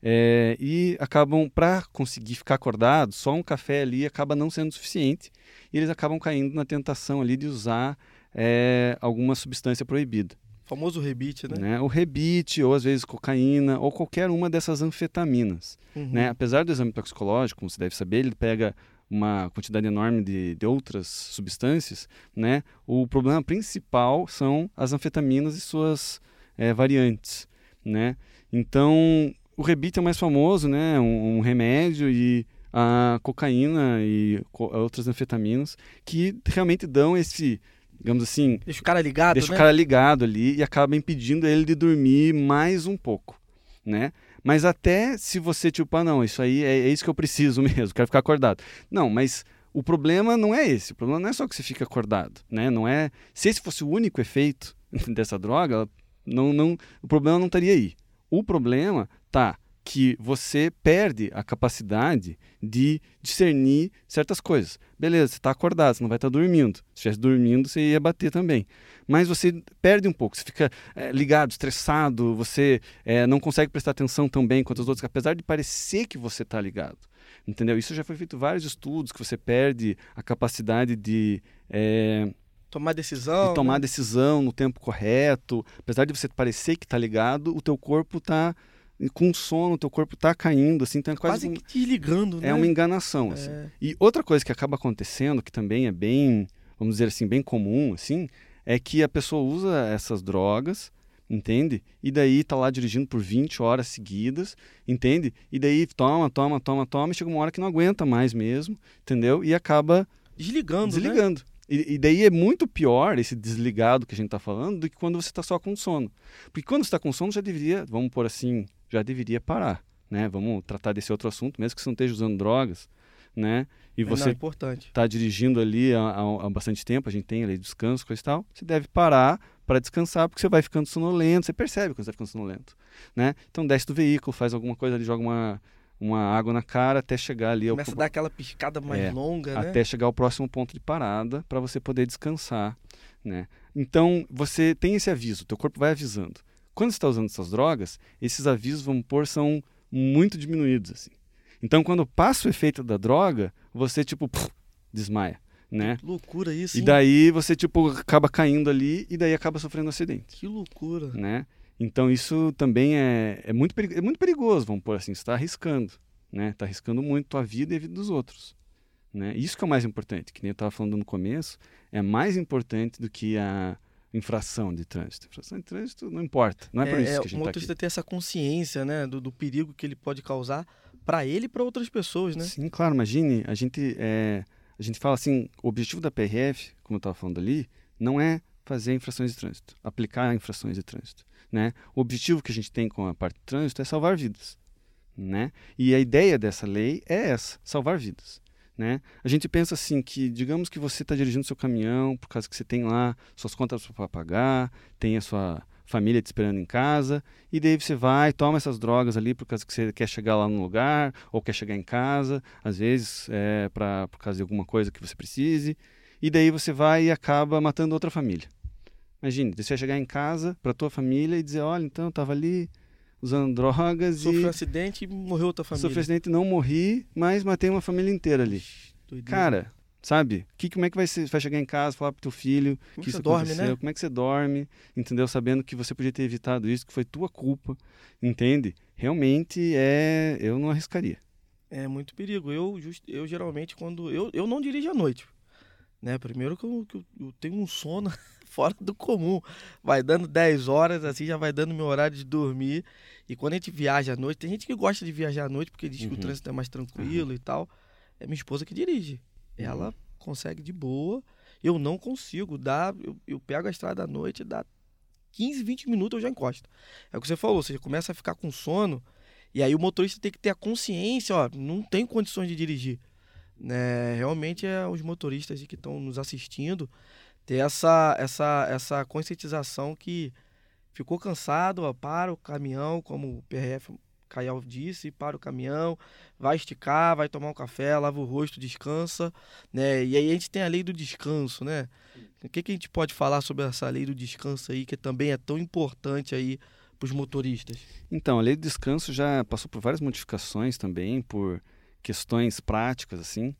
É, e acabam, para conseguir ficar acordado, só um café ali acaba não sendo suficiente e eles acabam caindo na tentação ali de usar é, alguma substância proibida. O famoso rebite, né? né? O rebite, ou às vezes cocaína, ou qualquer uma dessas anfetaminas. Uhum. Né? Apesar do exame toxicológico, como você deve saber, ele pega uma quantidade enorme de, de outras substâncias, né? O problema principal são as anfetaminas e suas é, variantes, né? Então, o rebite é o mais famoso, né? Um, um remédio e a cocaína e co outras anfetaminas que realmente dão esse digamos assim. Deixa o cara ligado. Deixa né? o cara ligado ali e acaba impedindo ele de dormir mais um pouco, né? Mas até se você, tipo, ah, não, isso aí é, é isso que eu preciso mesmo, quero ficar acordado. Não, mas o problema não é esse. O problema não é só que você fica acordado, né? Não é. Se esse fosse o único efeito dessa droga, não, não, o problema não estaria aí. O problema tá que você perde a capacidade de discernir certas coisas. Beleza, você está acordado, você não vai estar tá dormindo. Se estivesse dormindo, você ia bater também. Mas você perde um pouco, você fica é, ligado, estressado, você é, não consegue prestar atenção tão bem quanto os outros, apesar de parecer que você está ligado. Entendeu? Isso já foi feito vários estudos, que você perde a capacidade de... É, tomar decisão. De tomar né? decisão no tempo correto. Apesar de você parecer que está ligado, o teu corpo está com sono, teu corpo está caindo, assim, então é quase, quase que desligando, né? É uma enganação, é. assim. E outra coisa que acaba acontecendo, que também é bem, vamos dizer assim, bem comum, assim, é que a pessoa usa essas drogas, entende? E daí tá lá dirigindo por 20 horas seguidas, entende? E daí toma, toma, toma, toma, e chega uma hora que não aguenta mais mesmo, entendeu? E acaba desligando, né? desligando. Né? E, e, daí é muito pior esse desligado que a gente está falando do que quando você está só com sono. Porque quando você está com sono já deveria, vamos por assim, já deveria parar, né? Vamos tratar desse outro assunto, mesmo que você não esteja usando drogas, né? E você está dirigindo ali há, há, há, bastante tempo, a gente tem ali descanso, coisa e tal, você deve parar para descansar, porque você vai ficando sonolento, você percebe quando você está ficando sonolento, né? Então desce do veículo, faz alguma coisa ali, joga uma, uma água na cara até chegar ali... Começa ao... a dar aquela piscada mais é, longa, né? Até chegar ao próximo ponto de parada para você poder descansar, né? Então, você tem esse aviso, teu corpo vai avisando. Quando você está usando essas drogas, esses avisos, vamos pôr, são muito diminuídos, assim. Então, quando passa o efeito da droga, você, tipo, puf, desmaia, né? Que loucura isso, E daí você, tipo, acaba caindo ali e daí acaba sofrendo um acidente. Que loucura. Né? Então, isso também é, é, muito, é muito perigoso, vamos pôr assim. Você está arriscando, né? Está arriscando muito a tua vida e a vida dos outros. Né? Isso que é o mais importante, que nem eu estava falando no começo, é mais importante do que a infração de trânsito. Infração de trânsito não importa, não é, por é, isso que a gente. O motorista ter essa consciência, né, do, do perigo que ele pode causar para ele e para outras pessoas, né? Sim, claro. Imagine, a gente, é, a gente fala assim, o objetivo da PRF, como eu estava falando ali, não é fazer infrações de trânsito, aplicar infrações de trânsito, né? O objetivo que a gente tem com a parte de trânsito é salvar vidas, né? E a ideia dessa lei é essa, salvar vidas. Né? A gente pensa assim que, digamos que você está dirigindo seu caminhão por causa que você tem lá suas contas para pagar, tem a sua família te esperando em casa, e daí você vai, toma essas drogas ali por causa que você quer chegar lá no lugar, ou quer chegar em casa, às vezes é pra, por causa de alguma coisa que você precise, e daí você vai e acaba matando outra família. Imagine, você chegar em casa para tua família e dizer, olha, então eu estava ali usando drogas Sofreu e... um acidente e morreu outra família. Sofreu um acidente e não morri, mas matei uma família inteira ali. Doideira. Cara, sabe? Que, como é que vai, ser, vai chegar em casa, falar pro teu filho como que isso dorme, aconteceu? Né? Como é que você dorme, entendeu? Sabendo que você podia ter evitado isso, que foi tua culpa, entende? Realmente é... Eu não arriscaria. É muito perigo. Eu, just, eu geralmente, quando... Eu, eu não dirijo à noite, né? Primeiro que eu, que eu tenho um sono fora do comum. Vai dando 10 horas, assim, já vai dando meu horário de dormir. E quando a gente viaja à noite, tem gente que gosta de viajar à noite porque diz uhum. que o uhum. trânsito é mais tranquilo uhum. e tal. É minha esposa que dirige. Uhum. Ela consegue de boa. Eu não consigo dar. Eu, eu pego a estrada à noite, dá 15, 20 minutos eu já encosto. É o que você falou, você começa a ficar com sono, e aí o motorista tem que ter a consciência, ó, não tem condições de dirigir. Né? Realmente é os motoristas que estão nos assistindo ter essa, essa, essa conscientização que ficou cansado, ó, para o caminhão, como o PRF Caial disse, para o caminhão, vai esticar, vai tomar um café, lava o rosto, descansa, né? E aí a gente tem a lei do descanso, né? O que, que a gente pode falar sobre essa lei do descanso aí, que também é tão importante aí para os motoristas? Então, a lei do descanso já passou por várias modificações também, por questões práticas, assim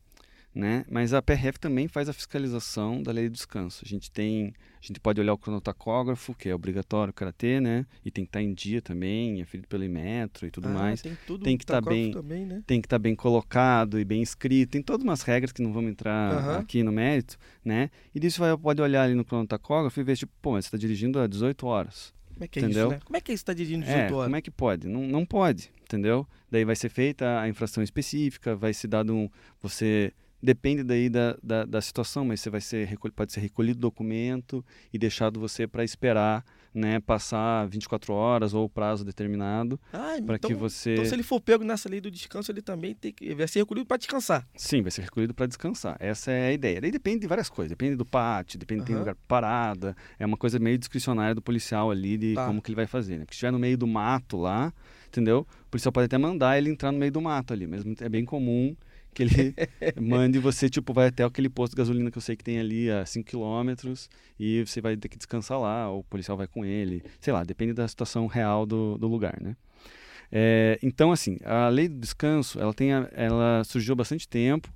né? Mas a PRF também faz a fiscalização da lei do descanso. A gente tem, a gente pode olhar o cronotacógrafo, que é obrigatório o karatê, né? E tem que estar em dia também, é ferido pelo Imetro e tudo Ah, mais. Tem, tudo Tem que tá bem- também, né? Tem que estar bem colocado e bem escrito. Tem todas umas regras que não vamos entrar Aham. aqui no mérito, né? E disso vai pode olhar ali no cronotacógrafo e ver tipo, pô, mas você está dirigindo há 18 horas. Como é que é Entendeu? isso, né? Como é que é isso tá dirigindo É, 18 horas? como é que pode? Não, não pode, entendeu? Daí vai ser feita a infração específica, vai ser dado um. Você. Depende daí da, da, da situação, mas você vai ser pode ser recolhido o documento e deixado você para esperar, né, passar 24 horas ou prazo determinado Ah, para então, que você. então se ele for pego nessa lei do descanso, ele também tem que vai ser recolhido para descansar. Sim, vai ser recolhido para descansar. Essa é a ideia. Daí depende de várias coisas. Depende do pátio, depende de tem lugar parada. É uma coisa meio discricionária do policial ali de Tá. como que ele vai fazer. Né? Porque se estiver no meio do mato lá, entendeu? O policial pode até mandar ele entrar no meio do mato ali. Mas é bem comum que ele mande você, tipo, vai até aquele posto de gasolina que eu sei que tem ali a 5 quilômetros e você vai ter que descansar lá, ou o policial vai com ele. Sei lá, depende da situação real do, do lugar, né? É, então, assim, a lei do descanso, ela, tem a- ela surgiu há bastante tempo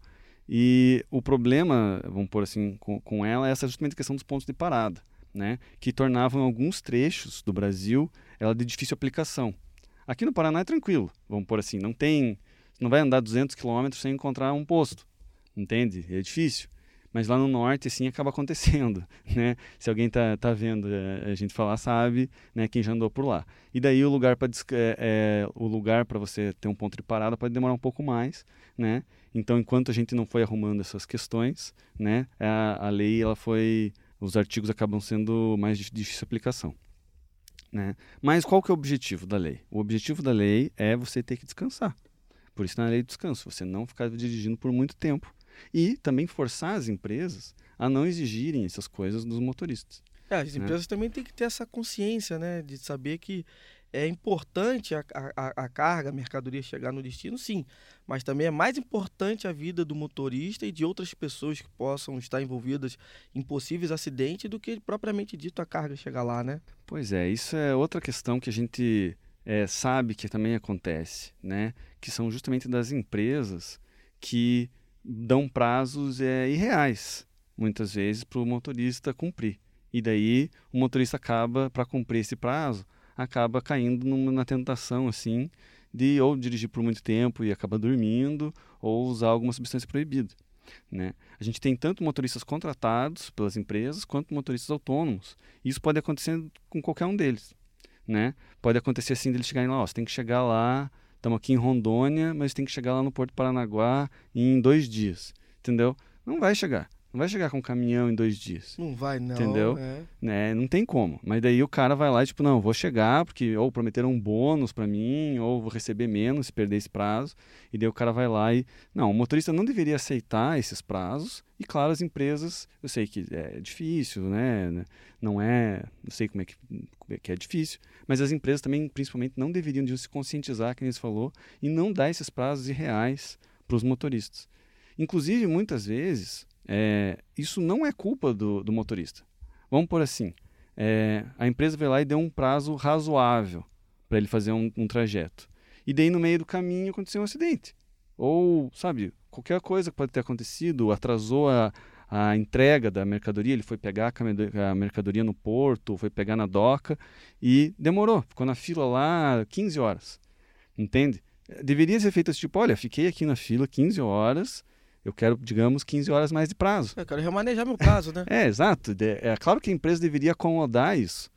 e o problema, vamos pôr assim, com, com ela é essa justamente a questão dos pontos de parada, né? Que tornavam alguns trechos do Brasil ela de difícil aplicação. Aqui no Paraná é tranquilo, vamos pôr assim, não tem, não vai andar 200 quilômetros sem encontrar um posto, entende? É difícil. Mas lá no norte, assim, acaba acontecendo, né? Se alguém tá, tá vendo eh, a gente falar, sabe, né? Quem já andou por lá. E daí o lugar para o lugar para você ter um ponto de parada pode demorar um pouco mais, né? Então, enquanto a gente não foi arrumando essas questões, né? A, a lei, ela foi, os artigos acabam sendo mais de difícil aplicação, né? Mas qual que é o objetivo da lei? O objetivo da lei é você ter que descansar. Por isso na lei do descanso, você não ficar dirigindo por muito tempo e também forçar as empresas a não exigirem essas coisas dos motoristas. É, as Né? empresas também têm que ter essa consciência, né? De saber que é importante a, a, a carga, a mercadoria chegar no destino, sim. Mas também é mais importante a vida do motorista e de outras pessoas que possam estar envolvidas em possíveis acidentes do que propriamente dito a carga chegar lá, né? Pois é, isso é outra questão que a gente eh, sabe que também acontece, né? Que são justamente das empresas que dão prazos eh, irreais, muitas vezes, para o motorista cumprir. E daí o motorista acaba, para cumprir esse prazo, acaba caindo numa, na tentação, assim, de ou dirigir por muito tempo e acaba dormindo, ou usar alguma substância proibida. Né? A gente tem tanto motoristas contratados pelas empresas quanto motoristas autônomos. Isso pode acontecer com qualquer um deles. Né? Pode acontecer assim deles chegarem lá, ó, você tem que chegar lá, estamos aqui em Rondônia, mas tem que chegar lá no Porto Paranaguá em dois dias. Entendeu? Não vai chegar. Não vai chegar com um caminhão em dois dias. Não vai, não. Entendeu? é. Né? Não tem como. Mas daí o cara vai lá e tipo, não, vou chegar porque ou prometeram um bônus para mim, ou vou receber menos se perder esse prazo. E daí o cara vai lá e não, o motorista não deveria aceitar esses prazos. E claro, as empresas, eu sei que é difícil, né? Não é, não sei como é que, é que é difícil, mas as empresas também, principalmente, não deveriam de se conscientizar, como você falou, e não dar esses prazos irreais para os motoristas. Inclusive, muitas vezes, é, isso não é culpa do, do motorista. Vamos por assim, é, a empresa veio lá e deu um prazo razoável para ele fazer um, um trajeto. E daí, no meio do caminho, aconteceu um acidente. Ou, sabe, qualquer coisa que pode ter acontecido, atrasou a, a entrega da mercadoria, ele foi pegar a mercadoria no porto, foi pegar na doca e demorou, ficou na fila lá 15 horas. Entende? Deveria ser feito assim, tipo, olha, fiquei aqui na fila 15 horas, eu quero, digamos, 15 horas mais de prazo. Eu quero remanejar meu prazo, né? É, exato. De- É claro que a empresa deveria acomodar isso,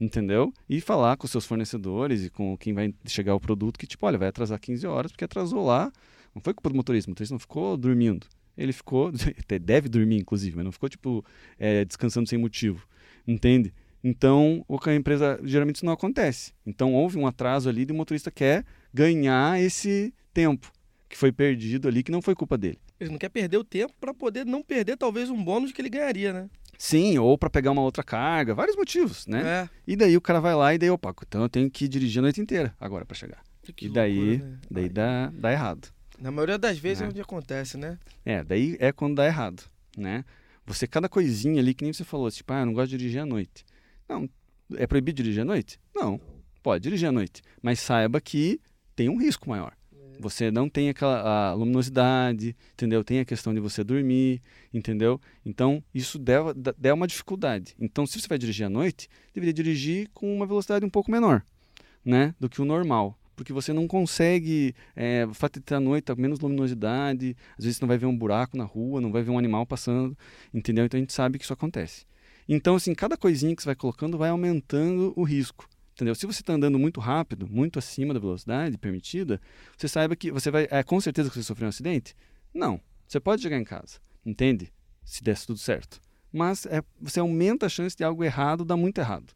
entendeu? E falar com os seus fornecedores e com quem vai chegar o produto que, tipo, olha, vai atrasar 15 horas porque atrasou lá. Não foi culpa do motorista, o motorista não ficou dormindo. Ele ficou, até deve dormir, inclusive, mas não ficou, tipo, é, descansando sem motivo, entende? Então, o que a empresa, geralmente isso não acontece. Então, houve um atraso ali e o motorista quer ganhar esse tempo que foi perdido ali, que não foi culpa dele. Ele não quer perder o tempo para poder não perder talvez um bônus que ele ganharia, né? Sim, ou para pegar uma outra carga, vários motivos, né? É. E daí o cara vai lá e daí, opa, então eu tenho que dirigir a noite inteira agora para chegar. Que e daí, loucura, né? daí Aí, dá, dá errado. Na maioria das vezes é É. onde acontece, né? É, daí é quando dá errado, né? Você, cada coisinha ali, que nem você falou, tipo, ah, eu não gosto de dirigir à noite. Não, é proibido dirigir à noite? Não, pode dirigir à noite. Mas saiba que tem um risco maior. Você não tem aquela luminosidade, entendeu? Tem a questão de você dormir, entendeu? Então, isso dá uma dificuldade. Então, se você vai dirigir à noite, deveria dirigir com uma velocidade um pouco menor, né? Do que o normal. Porque você não consegue, é, o fato de ter à noite, tá com menos luminosidade, às vezes você não vai ver um buraco na rua, não vai ver um animal passando, entendeu? Então a gente sabe que isso acontece. Então, assim, cada coisinha que você vai colocando vai aumentando o risco. Entendeu? Se você está andando muito rápido, muito acima da velocidade permitida, você saiba que você vai. É com certeza que você sofreu um acidente? Não. Você pode chegar em casa, entende? Se desse tudo certo. Mas é, você aumenta a chance de algo errado dar muito errado.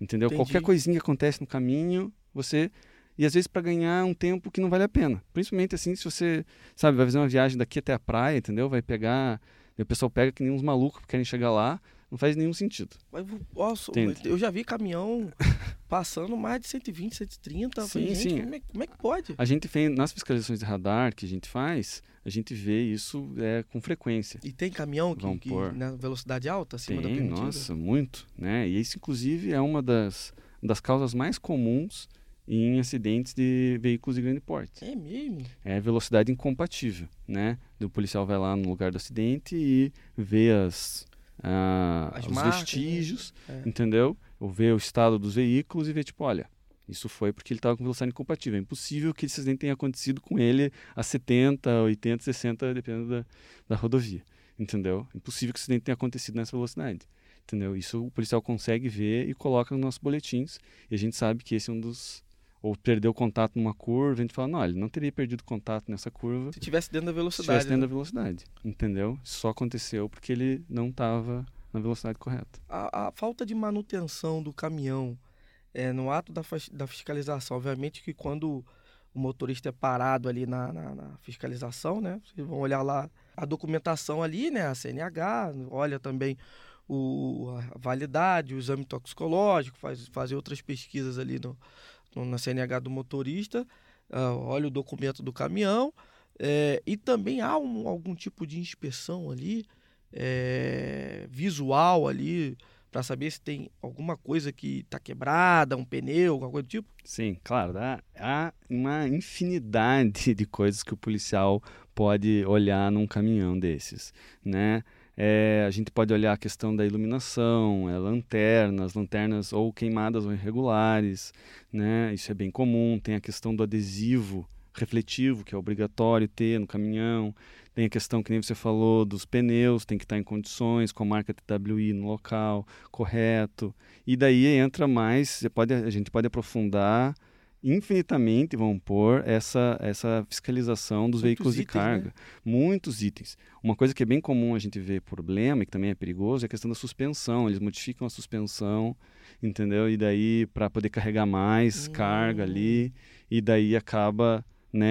Entendeu? Entendi. Qualquer coisinha que acontece no caminho, você. E às vezes para ganhar um tempo que não vale a pena. Principalmente assim, se você, sabe, vai fazer uma viagem daqui até a praia, entendeu? Vai pegar. E o pessoal pega que nem uns malucos que querem chegar lá. Não faz nenhum sentido. Mas, nossa, eu já vi caminhão passando mais de 120, 130. Eu falei, Sim, sim. Como, é, como é que pode? A gente fez, nas fiscalizações de radar que a gente faz, a gente vê isso é, com frequência. E tem caminhão que, que na velocidade alta, acima da Tem, permitida? nossa, muito, né? E isso, inclusive, é uma das, das causas mais comuns em acidentes de veículos de grande porte. É mesmo? É velocidade incompatível, né? O policial vai lá no lugar do acidente e vê as, ah, As os marcas, vestígios, né? É. entendeu? Ou vê o estado dos veículos e vê, tipo, olha, isso foi porque ele estava com velocidade incompatível. É impossível que esse acidente tenha acontecido com ele a 70, 80, 60, dependendo da, da rodovia, entendeu? Impossível que o acidente tenha acontecido nessa velocidade, entendeu? Isso o policial consegue ver e coloca nos nossos boletins e a gente sabe que esse é um dos... Ou perdeu contato numa curva, a gente fala, não, ele não teria perdido contato nessa curva Se tivesse dentro da se velocidade. estivesse dentro né? da velocidade, entendeu? Só aconteceu porque ele não estava na velocidade correta. a, a falta de manutenção do caminhão é, no ato da, da fiscalização. Obviamente que quando o motorista é parado ali na, na- na fiscalização, né? Vocês vão olhar lá a documentação ali, né? A CNH, olha também o, a validade, o exame toxicológico, faz, fazer outras pesquisas ali no- na CNH do motorista, ah, olha o documento do caminhão. é, e também há um- algum tipo de inspeção ali, é, visual ali, para saber se tem alguma coisa que está quebrada, um pneu, alguma coisa do tipo? Sim, claro, há, há uma infinidade de coisas que o policial pode olhar num caminhão desses, né? É, a gente pode olhar a questão da iluminação, é, lanternas, lanternas ou queimadas ou irregulares, né? Isso é bem comum. Tem a questão do adesivo refletivo, que é obrigatório ter no caminhão. Tem a questão, que nem você falou, dos pneus, tem que estar em condições, com a marca TWI no local, correto. E daí entra mais, pode, a gente pode aprofundar infinitamente, vamos pôr, essa, essa fiscalização dos Muitos veículos de itens, né? carga. Muitos itens. Uma coisa que é bem comum a gente ver problema, e que também é perigoso, é a questão da suspensão. Eles modificam a suspensão, entendeu? E daí, para poder carregar mais carga ali, e daí acaba né,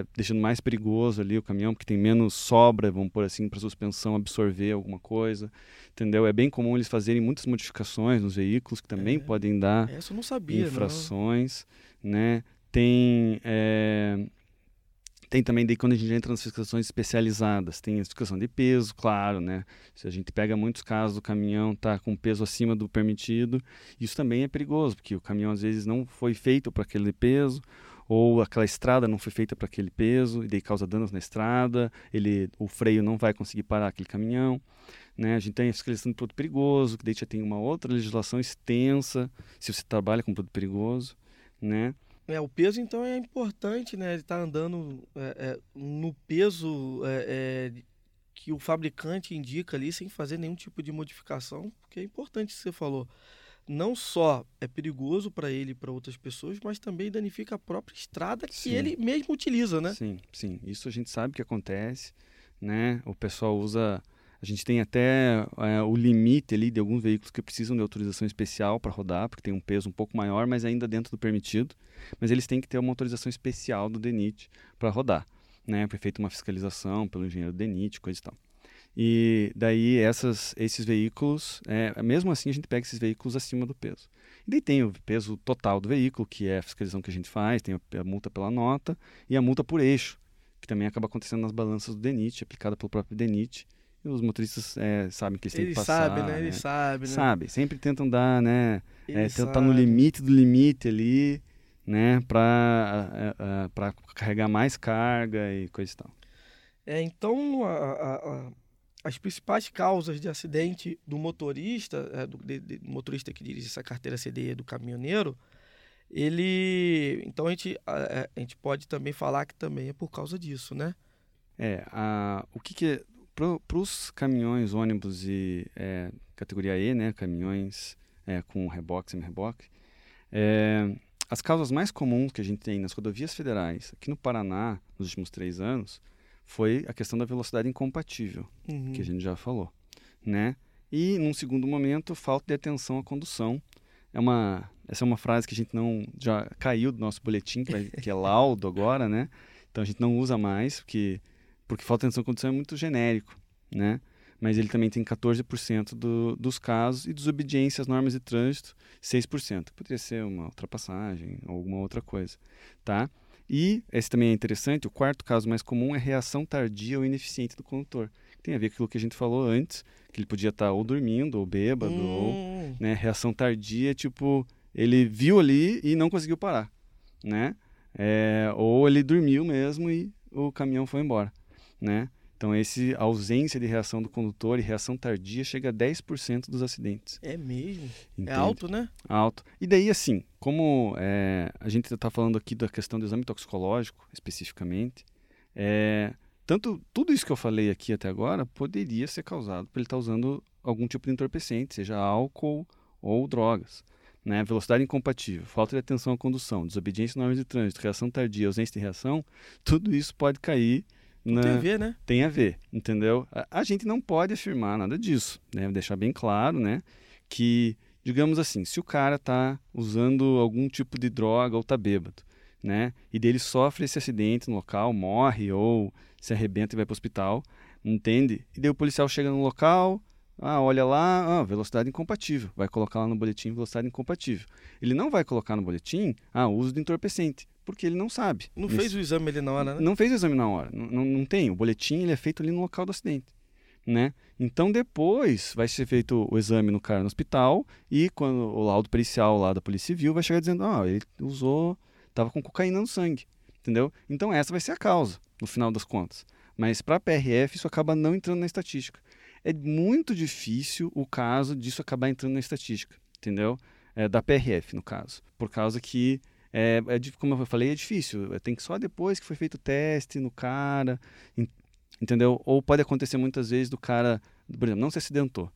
é, deixando mais perigoso ali o caminhão, porque tem menos sobra, vamos pôr assim, para suspensão absorver alguma coisa, entendeu? É bem comum eles fazerem muitas modificações nos veículos, que também É. podem dar não sabia, não. infrações, né? Tem é, tem também daí quando a gente entra nas fiscalizações especializadas, tem a fiscalização de peso, claro, né? Se a gente pega muitos casos do caminhão tá com peso acima do permitido, isso também é perigoso, porque o caminhão às vezes não foi feito para aquele peso, ou aquela estrada não foi feita para aquele peso, e daí causa danos na estrada, ele, o freio não vai conseguir parar aquele caminhão. Né? A gente tem a fiscalização de produto perigoso, que daí já tem uma outra legislação extensa, se você trabalha com produto perigoso. Né? É, o peso, então, é importante, né? Ele tá andando é, é, no peso é, é, que o fabricante indica ali, sem fazer nenhum tipo de modificação, porque é importante você falou. Não só é perigoso para ele e para outras pessoas, mas também danifica a própria estrada que Sim. ele mesmo utiliza, né? Sim, sim. Isso a gente sabe que acontece. né? O pessoal usa a gente tem até é, o limite ali de alguns veículos que precisam de autorização especial para rodar, porque tem um peso um pouco maior, mas ainda dentro do permitido. Mas eles têm que ter uma autorização especial do DENIT para rodar, né? Foi feita uma fiscalização pelo engenheiro DENIT, coisa e tal. E daí essas, esses veículos, é, mesmo assim a gente pega esses veículos acima do peso. E daí tem o peso total do veículo, que é a fiscalização que a gente faz, tem a, a multa pela nota e a multa por eixo, que também acaba acontecendo nas balanças do DENIT, aplicada pelo próprio DENIT os motoristas é, sabem que eles têm que passar. Sabe, né? Eles né? sabem, né? Sabe, sempre tentam dar, né? É, tentam estar no limite do limite ali, né? Para é, para carregar mais carga e coisa e tal. É, então, a, as principais causas de acidente do motorista, é, do, de, de, motorista que dirige essa carteira CDE do caminhoneiro, ele, então a gente, a, a gente pode também falar que também é por causa disso, né? É, a, o que, que para os caminhões, ônibus e é, categoria E, né, caminhões é, com reboque, semi-reboque, é, as causas mais comuns que a gente tem nas rodovias federais aqui no Paraná nos últimos três anos foi a questão da velocidade incompatível, uhum. que a gente já falou, né? E num segundo momento, falta de atenção à condução. É uma, essa é uma frase que a gente não já caiu do nosso boletim, que, vai, que é laudo agora, né? Então a gente não usa mais, porque porque falta de atenção à condução é muito genérico, né? Mas ele também tem 14% do, dos casos e desobediência às normas de trânsito, 6%. Poderia ser uma ultrapassagem ou alguma outra coisa, tá? E esse também é interessante, o quarto caso mais comum é reação tardia ou ineficiente do condutor. Tem a ver com aquilo que a gente falou antes, que ele podia estar ou dormindo, ou bêbado, hum. ou né, reação tardia, tipo, ele viu ali e não conseguiu parar, né? É, ou ele dormiu mesmo e o caminhão foi embora né? Então, esse ausência de reação do condutor e reação tardia chega a 10% dos acidentes. É mesmo? É Entende? É alto, né? Alto. E daí, assim, como é, a gente está falando aqui da questão do exame toxicológico, especificamente, é, tanto tudo isso que eu falei aqui até agora poderia ser causado por ele estar tá usando algum tipo de entorpecente, seja álcool ou drogas. Né? Velocidade incompatível, falta de atenção à condução, desobediência normas de trânsito, reação tardia, ausência de reação, tudo isso pode cair na... Tem a ver, né? Tem a ver, entendeu? A, a, gente não pode afirmar nada disso, né? Deixar bem claro, né? Que, digamos assim, se o cara está usando algum tipo de droga ou está bêbado, né? E dele sofre esse acidente no local, morre ou se arrebenta e vai para o hospital, entende? E daí o policial chega no local, ah, olha lá, ah, velocidade incompatível. Vai colocar lá no boletim velocidade incompatível. Ele não vai colocar no boletim, ah, uso de entorpecente porque ele não sabe. Não fez o exame ali na hora, né? Não fez o exame na hora. Não, não tem. O boletim ele é feito ali no local do acidente. Né? Então depois vai ser feito o exame no cara no hospital e quando o laudo pericial lá da Polícia Civil vai chegar dizendo, ah, ele usou, estava com cocaína no sangue, entendeu? Então essa vai ser a causa no final das contas. Mas para a PRF isso acaba não entrando na estatística. É muito difícil o caso disso acabar entrando na estatística, entendeu? É, da PRF no caso, por causa que é, é, como eu falei, é difícil. É, tem que só depois que foi feito o teste no cara, entendeu? Ou pode acontecer muitas vezes do cara, por exemplo, não se acidentou,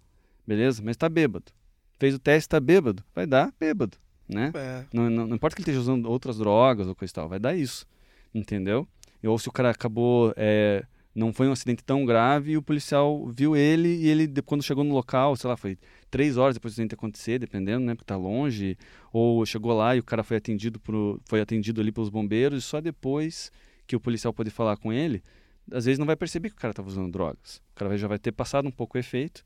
beleza? Mas está bêbado. Fez o teste, está bêbado, vai dar bêbado, né? É. Não, não, não, importa que ele esteja usando outras drogas ou coisa e tal, vai dar isso, entendeu? Ou se o cara acabou é, não foi um acidente tão grave e o policial viu ele e ele, quando chegou no local, sei lá, foi três horas depois do acidente acontecer, dependendo, né, porque tá longe, ou chegou lá e o cara foi atendido, por, foi atendido ali pelos bombeiros e só depois que o policial pode falar com ele, às vezes não vai perceber que o cara estava usando drogas. O cara já vai ter passado um pouco o efeito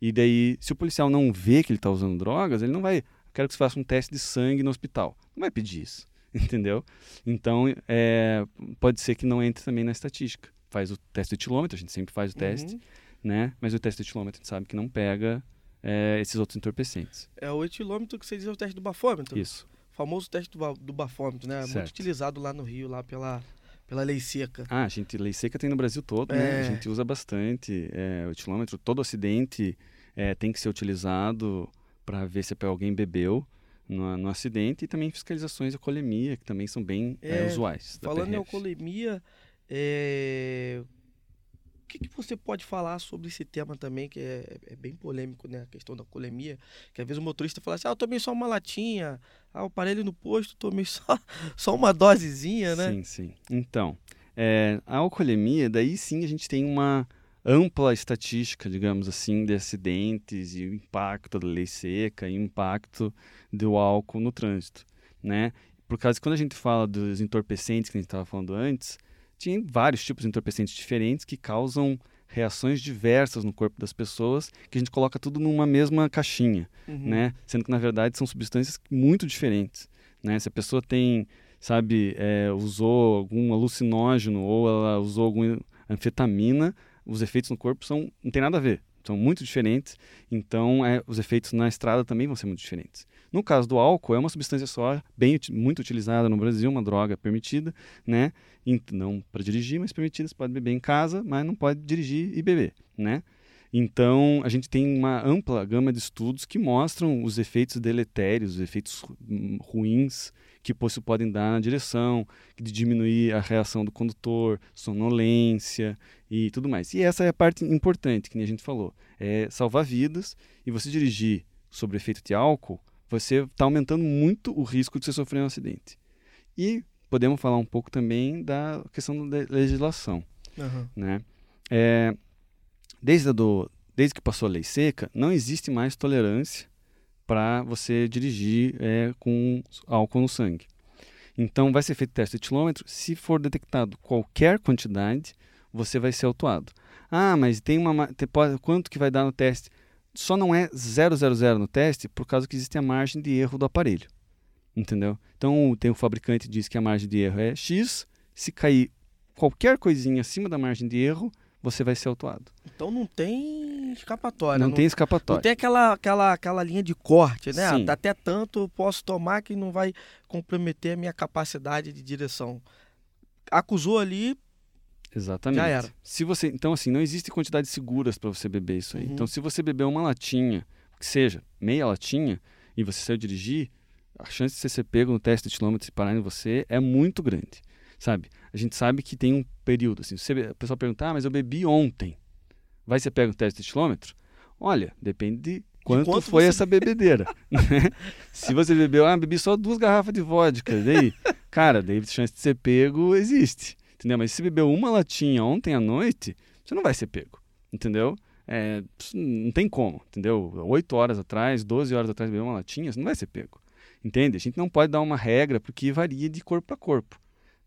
e daí, se o policial não vê que ele está usando drogas, ele não vai, quero que você faça um teste de sangue no hospital. Não vai pedir isso, entendeu? Então, é, pode ser que não entre também na estatística faz o teste de etilômetro, a gente sempre faz o teste, uhum. né? Mas o teste de etilômetro a gente sabe que não pega é, esses outros entorpecentes. É o etilômetro que você diz é o teste do bafômetro. Isso. O famoso teste do, do bafômetro, né? Certo. Muito utilizado lá no Rio, lá pela, pela lei seca. Ah, a gente, lei seca tem no Brasil todo, é. né? A gente usa bastante é, o etilômetro. Todo acidente é, tem que ser utilizado para ver se alguém bebeu no, no, acidente e também fiscalizações de alcoolemia, que também são bem é, é usuais. Falando em alcoolemia, é... O que, que, você pode falar sobre esse tema também, que é, é, bem polêmico, né? A questão da colemia. Que às vezes o motorista fala assim, ah, eu tomei só uma latinha, ah, parei ali no posto, tomei só, só uma dosezinha, né? Sim, sim. Então, É, a alcoolemia, daí sim a gente tem uma ampla estatística, digamos assim, de acidentes e o impacto da lei seca e o impacto do álcool no trânsito, né? Por causa que quando a gente fala dos entorpecentes que a gente estava falando antes, tem vários tipos de entorpecentes diferentes que causam reações diversas no corpo das pessoas, que a gente coloca tudo numa mesma caixinha, uhum. né? Sendo que na verdade são substâncias muito diferentes, né? Se a pessoa tem, sabe, é, usou algum alucinógeno ou ela usou alguma anfetamina, os efeitos no corpo são não tem nada a ver, são muito diferentes. Então, é, os efeitos na estrada também vão ser muito diferentes. No caso do álcool, é uma substância só, bem muito utilizada no Brasil, uma droga permitida, né? Não para dirigir, mas permitida. Você pode beber em casa, mas não pode dirigir e beber, né? Então, a gente tem uma ampla gama de estudos que mostram os efeitos deletérios, os efeitos ruins que podem dar na direção, de diminuir a reação do condutor, sonolência e tudo mais. E essa é a parte importante, que a gente falou, é salvar vidas e você dirigir sobre efeito de álcool, você está aumentando muito o risco de você sofrer um acidente. E podemos falar um pouco também da questão da legislação. Uhum. Né? É, desde, do, desde que passou a lei seca, não existe mais tolerância para você dirigir é, com álcool no sangue. Então, vai ser feito teste de etilômetro. Se for detectado qualquer quantidade, você vai ser autuado. Ah, mas tem uma. Tem, pode, quanto que vai dar no teste? Só não é 000 no teste por causa que existe a margem de erro do aparelho. Entendeu? Então, tem o fabricante diz que a margem de erro é X. Se cair qualquer coisinha acima da margem de erro, você vai ser autuado. Então não tem escapatória. Não, não tem escapatória. Não tem aquela, aquela, aquela linha de corte, né? Sim. Até tanto eu posso tomar que não vai comprometer a minha capacidade de direção. Acusou ali. Exatamente. Já era. Se você, então, assim, não existe quantidades seguras para você beber isso aí. Uhum. Então, se você beber uma latinha, que seja meia latinha, e você saiu dirigir, a chance de você ser pego no teste de quilômetros e parar em você é muito grande sabe? A gente sabe que tem um período, assim, você, o pessoal pergunta, ah, mas eu bebi ontem, vai ser pega um teste de quilômetro? Olha, depende de quanto, de foi você... essa bebedeira, né? Se você bebeu, ah, bebi só duas garrafas de vodka, daí, cara, daí a chance de ser pego existe, entendeu? Mas se bebeu uma latinha ontem à noite, você não vai ser pego, entendeu? É, não tem como, entendeu? Oito horas atrás, 12 horas atrás, beber uma latinha, você não vai ser pego. Entende? A gente não pode dar uma regra porque varia de corpo para corpo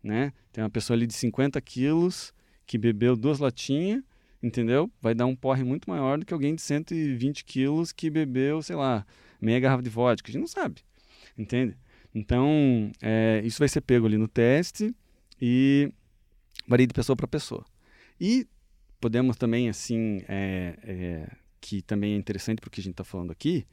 né? Tem uma pessoa ali de 50 quilos que bebeu duas latinhas, entendeu? Vai dar um porre muito maior do que alguém de 120 quilos que bebeu, sei lá, meia garrafa de vodka. A gente não sabe, entende? Então, é, isso vai ser pego ali no teste e varia de pessoa para pessoa. E podemos também, assim, é, é, que também é interessante porque a gente está falando aqui,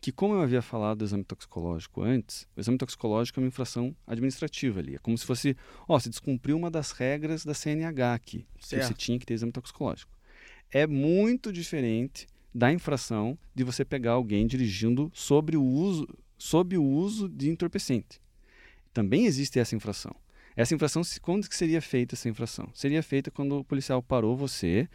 que, como eu havia falado do exame toxicológico antes, o exame toxicológico é uma infração administrativa ali. É como se fosse, ó, você descumpriu uma das regras da CNH aqui, certo. que você tinha que ter exame toxicológico. É muito diferente da infração de você pegar alguém dirigindo sobre o uso, sob o uso de entorpecente. Também existe essa infração. Essa infração, quando que seria feita essa infração? Seria feita quando o policial parou você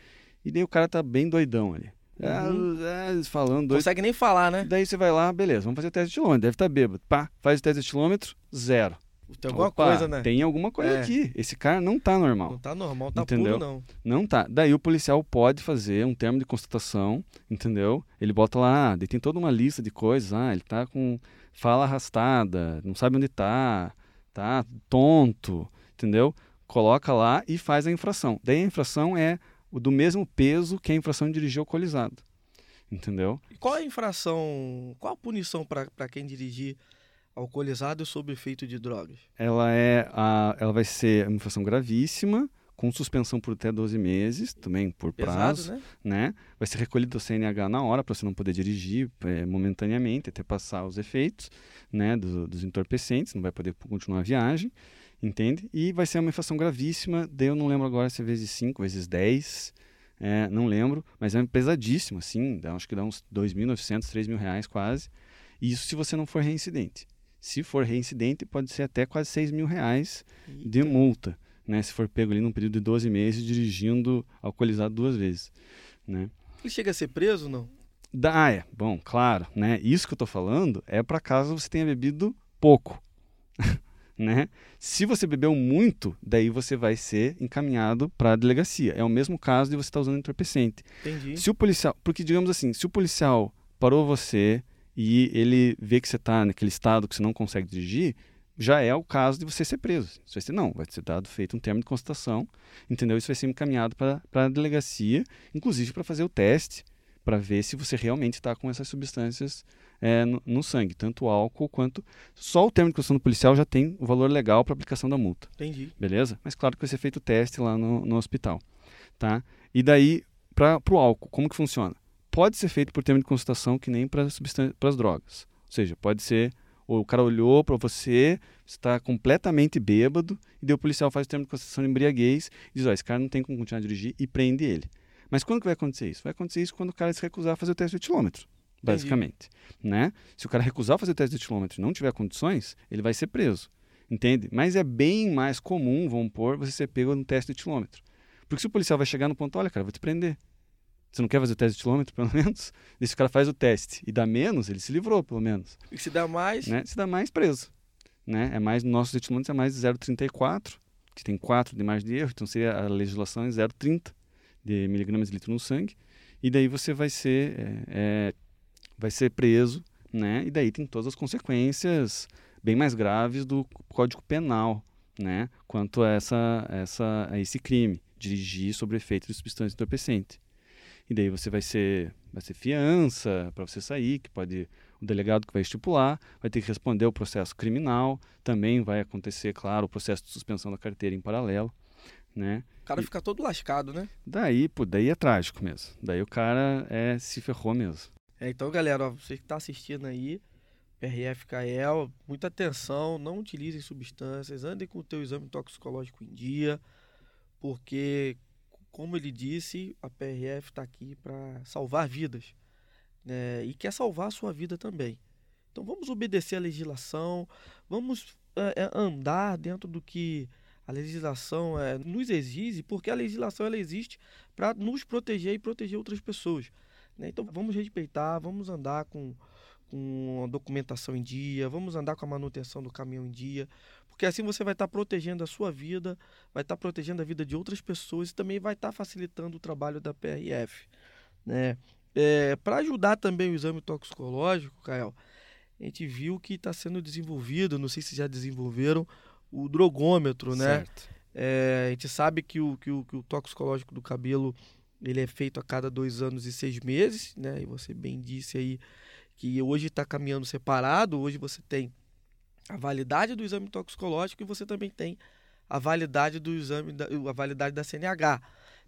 e daí o cara tá bem doidão ali. Uhum. É, falando. Dois... Consegue nem falar, né? Daí você vai lá, beleza, vamos fazer o teste de quilômetro. Deve estar tá bêbado. Pá, faz o teste de quilômetro, zero. Tem alguma Opa, coisa, né? Tem alguma coisa é. aqui. Esse cara não tá normal. Não tá normal, tá entendeu? puro, não. Não tá. Daí o policial pode fazer um termo de constatação, entendeu? Ele bota lá, daí tem toda uma lista de coisas. Ah, ele tá com fala arrastada, não sabe onde tá, tá tonto, entendeu? Coloca lá e faz a infração. Daí a infração é o do mesmo peso que a infração de dirigir alcoolizado. Entendeu? E qual a infração, qual a punição para quem dirigir alcoolizado e sob efeito de drogas? Ela é a, ela vai ser uma infração gravíssima, com suspensão por até 12 meses, também por prazo, Pesado, né? né? Vai ser recolhido o CNH na hora para você não poder dirigir é, momentaneamente, até passar os efeitos, né, do, dos entorpecentes, não vai poder continuar a viagem entende? E vai ser uma inflação gravíssima, daí eu não lembro agora se é vezes 5, vezes 10, é, não lembro, mas é pesadíssimo, assim, acho que dá uns 2.900, 3.000 reais quase, e isso se você não for reincidente. Se for reincidente, pode ser até quase 6 mil reais Eita. de multa, né? Se for pego ali num período de 12 meses dirigindo alcoolizado duas vezes, né? Ele chega a ser preso, não? Ah, é. Bom, claro, né? Isso que eu tô falando é para caso você tenha bebido pouco. né? Se você bebeu muito, daí você vai ser encaminhado para a delegacia. É o mesmo caso de você estar tá usando entorpecente. Entendi. Se o policial, porque digamos assim, se o policial parou você e ele vê que você está naquele estado que você não consegue dirigir, já é o caso de você ser preso. Isso vai ser, não, vai ser dado feito um termo de constatação, entendeu? Isso vai ser encaminhado para a delegacia, inclusive para fazer o teste, para ver se você realmente está com essas substâncias é, no, no, sangue, tanto o álcool quanto. Só o termo de constatação do policial já tem o valor legal para aplicação da multa. Entendi. Beleza? Mas claro que vai ser feito o teste lá no, no hospital. Tá? E daí, para o álcool, como que funciona? Pode ser feito por termo de constatação que nem para as drogas. Ou seja, pode ser o cara olhou para você, está completamente bêbado, e daí o policial faz o termo de constatação de embriaguez e diz: Ó, esse cara não tem como continuar a dirigir e prende ele. Mas quando que vai acontecer isso? Vai acontecer isso quando o cara se recusar a fazer o teste de etilômetro, basicamente. Né? Se o cara recusar a fazer o teste de etilômetro e não tiver condições, ele vai ser preso. Entende? Mas é bem mais comum, vamos pôr, você ser pego no teste de etilômetro. Porque se o policial vai chegar no ponto, olha, cara, vou te prender. Você não quer fazer o teste de quilômetro, pelo menos? E se o cara faz o teste e dá menos, ele se livrou, pelo menos. E se dá mais? Né? Se dá mais, preso. Né? É mais, no nosso etilômetros é mais de 0,34, que tem 4 de margem de erro, então seria a legislação é 0,30 de miligramas de litro no sangue. E daí você vai ser, é, é, vai ser preso, né? E daí tem todas as consequências bem mais graves do Código Penal, né? Quanto a, essa, essa, a esse crime, dirigir sob efeito de substância entorpecente. E daí você vai ser, vai ser fiança para você sair, que pode o delegado que vai estipular, vai ter que responder o processo criminal, também vai acontecer, claro, o processo de suspensão da carteira em paralelo, né? O cara e, fica todo lascado, né? Daí, pô, daí é trágico mesmo. Daí o cara é se ferrou mesmo. É, então, galera, ó, você que está assistindo aí, PRF-CAEL, muita atenção, não utilizem substâncias, andem com o teu exame toxicológico em dia, porque como ele disse, a PRF está aqui para salvar vidas né? e quer salvar a sua vida também. Então vamos obedecer à legislação, vamos é, andar dentro do que a legislação é, nos exige, porque a legislação ela existe para nos proteger e proteger outras pessoas. Né? Então vamos respeitar, vamos andar com, com a documentação em dia, vamos andar com a manutenção do caminhão em dia, porque assim você vai estar protegendo a sua vida, vai estar protegendo a vida de outras pessoas e também vai estar facilitando o trabalho da PRF. Né? É, Para ajudar também o exame toxicológico, Kael, a gente viu que está sendo desenvolvido, não sei se já desenvolveram, o drogômetro, né? É, a gente sabe que o, que, o, que o toxicológico do cabelo ele é feito a cada dois anos e seis meses, né? E você bem disse aí que hoje está caminhando separado, hoje você tem a validade do exame toxicológico e você também tem a validade do exame, da, a validade da CNH.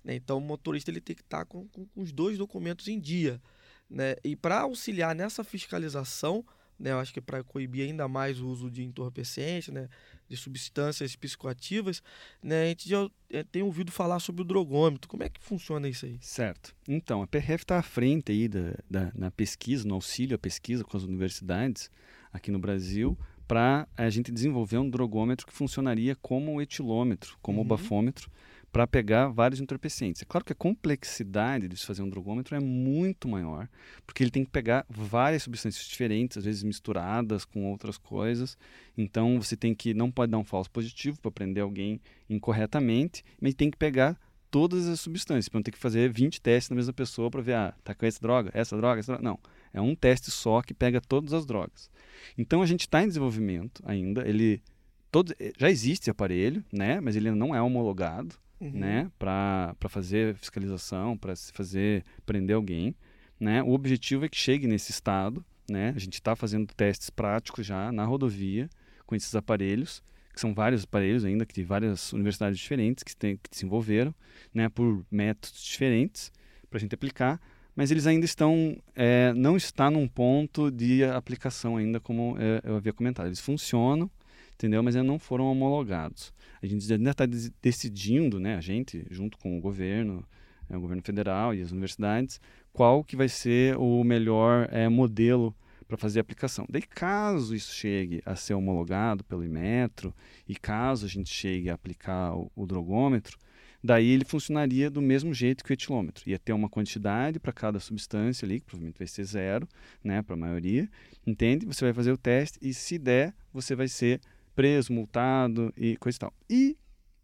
Né? Então o motorista ele tem que estar tá com, com, com os dois documentos em dia. Né? E para auxiliar nessa fiscalização, né, eu acho que para coibir ainda mais o uso de entorpecentes, né, de substâncias psicoativas, né, a gente já é, tem ouvido falar sobre o drogômetro. Como é que funciona isso aí? Certo. Então, a PRF está à frente aí da, da, na pesquisa, no auxílio à pesquisa com as universidades aqui no Brasil, para a gente desenvolver um drogômetro que funcionaria como o etilômetro, como uhum. o bafômetro, para pegar vários entorpecentes. É claro que a complexidade de se fazer um drogômetro é muito maior, porque ele tem que pegar várias substâncias diferentes, às vezes misturadas com outras coisas. Então você tem que não pode dar um falso positivo para prender alguém incorretamente, mas tem que pegar todas as substâncias, para não ter que fazer 20 testes na mesma pessoa para ver, ah, tá com essa droga, essa droga, essa droga. Não, é um teste só que pega todas as drogas. Então a gente está em desenvolvimento ainda. Ele todo, já existe aparelho, né? Mas ele não é homologado, uhum. né? Para fazer fiscalização, para fazer prender alguém, né? O objetivo é que chegue nesse estado, né? A gente está fazendo testes práticos já na rodovia com esses aparelhos, que são vários aparelhos ainda que de várias universidades diferentes que, tem, que desenvolveram, né? Por métodos diferentes para a gente aplicar mas eles ainda estão é, não está num ponto de aplicação ainda como é, eu havia comentado eles funcionam entendeu mas ainda não foram homologados a gente ainda está decidindo né a gente junto com o governo é, o governo federal e as universidades qual que vai ser o melhor é, modelo para fazer a aplicação. Daí, caso isso chegue a ser homologado pelo Imetro e caso a gente chegue a aplicar o, o drogômetro, Daí ele funcionaria do mesmo jeito que o etilômetro. Ia ter uma quantidade para cada substância ali, que provavelmente vai ser zero, né, para a maioria. Entende? Você vai fazer o teste e se der, você vai ser preso, multado e coisa e tal. E,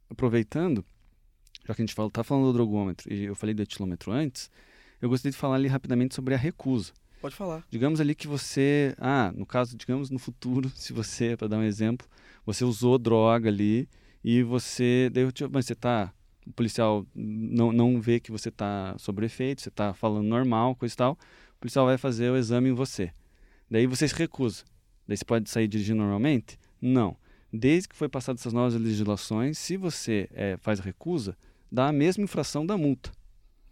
aproveitando, já que a gente fala, tá falando do drogômetro e eu falei do etilômetro antes, eu gostaria de falar ali rapidamente sobre a recusa. Pode falar. Digamos ali que você, ah, no caso, digamos no futuro, se você, para dar um exemplo, você usou droga ali e você, daí, mas você tá, o policial não, não vê que você tá sobre efeito, você tá falando normal, coisa e tal, o policial vai fazer o exame em você. Daí você se recusa. Daí você pode sair dirigindo normalmente? Não. Desde que foi passadas essas novas legislações, se você é, faz a recusa, dá a mesma infração da multa.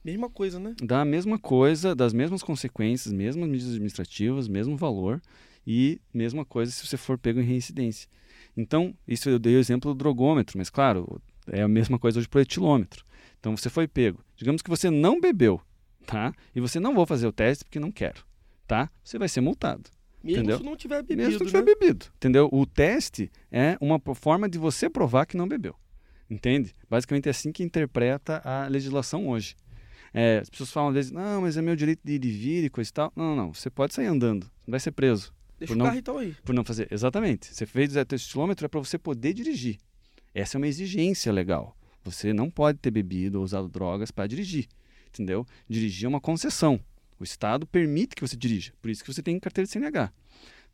Mesma coisa, né? Dá a mesma coisa, das mesmas consequências, mesmas medidas administrativas, mesmo valor e mesma coisa se você for pego em reincidência. Então, isso eu dei o exemplo do drogômetro, mas claro, é a mesma coisa hoje para o etilômetro. Então, você foi pego. Digamos que você não bebeu, tá? E você não vou fazer o teste porque não quero, tá? Você vai ser multado. Mesmo entendeu? se não tiver bebido, Mesmo se não né? tiver bebido, entendeu? O teste é uma forma de você provar que não bebeu, entende? Basicamente é assim que interpreta a legislação hoje. É, as pessoas falam às vezes, não, mas é meu direito de ir e vir e coisa e tal. Não, não, não. Você pode sair andando, não vai ser preso. Deixa por o não- carro então aí. Por não fazer. Exatamente. Você fez 200 quilômetros é para você poder dirigir. Essa é uma exigência legal. Você não pode ter bebido ou usado drogas para dirigir. Entendeu? Dirigir é uma concessão. O Estado permite que você dirija. Por isso que você tem carteira de CNH.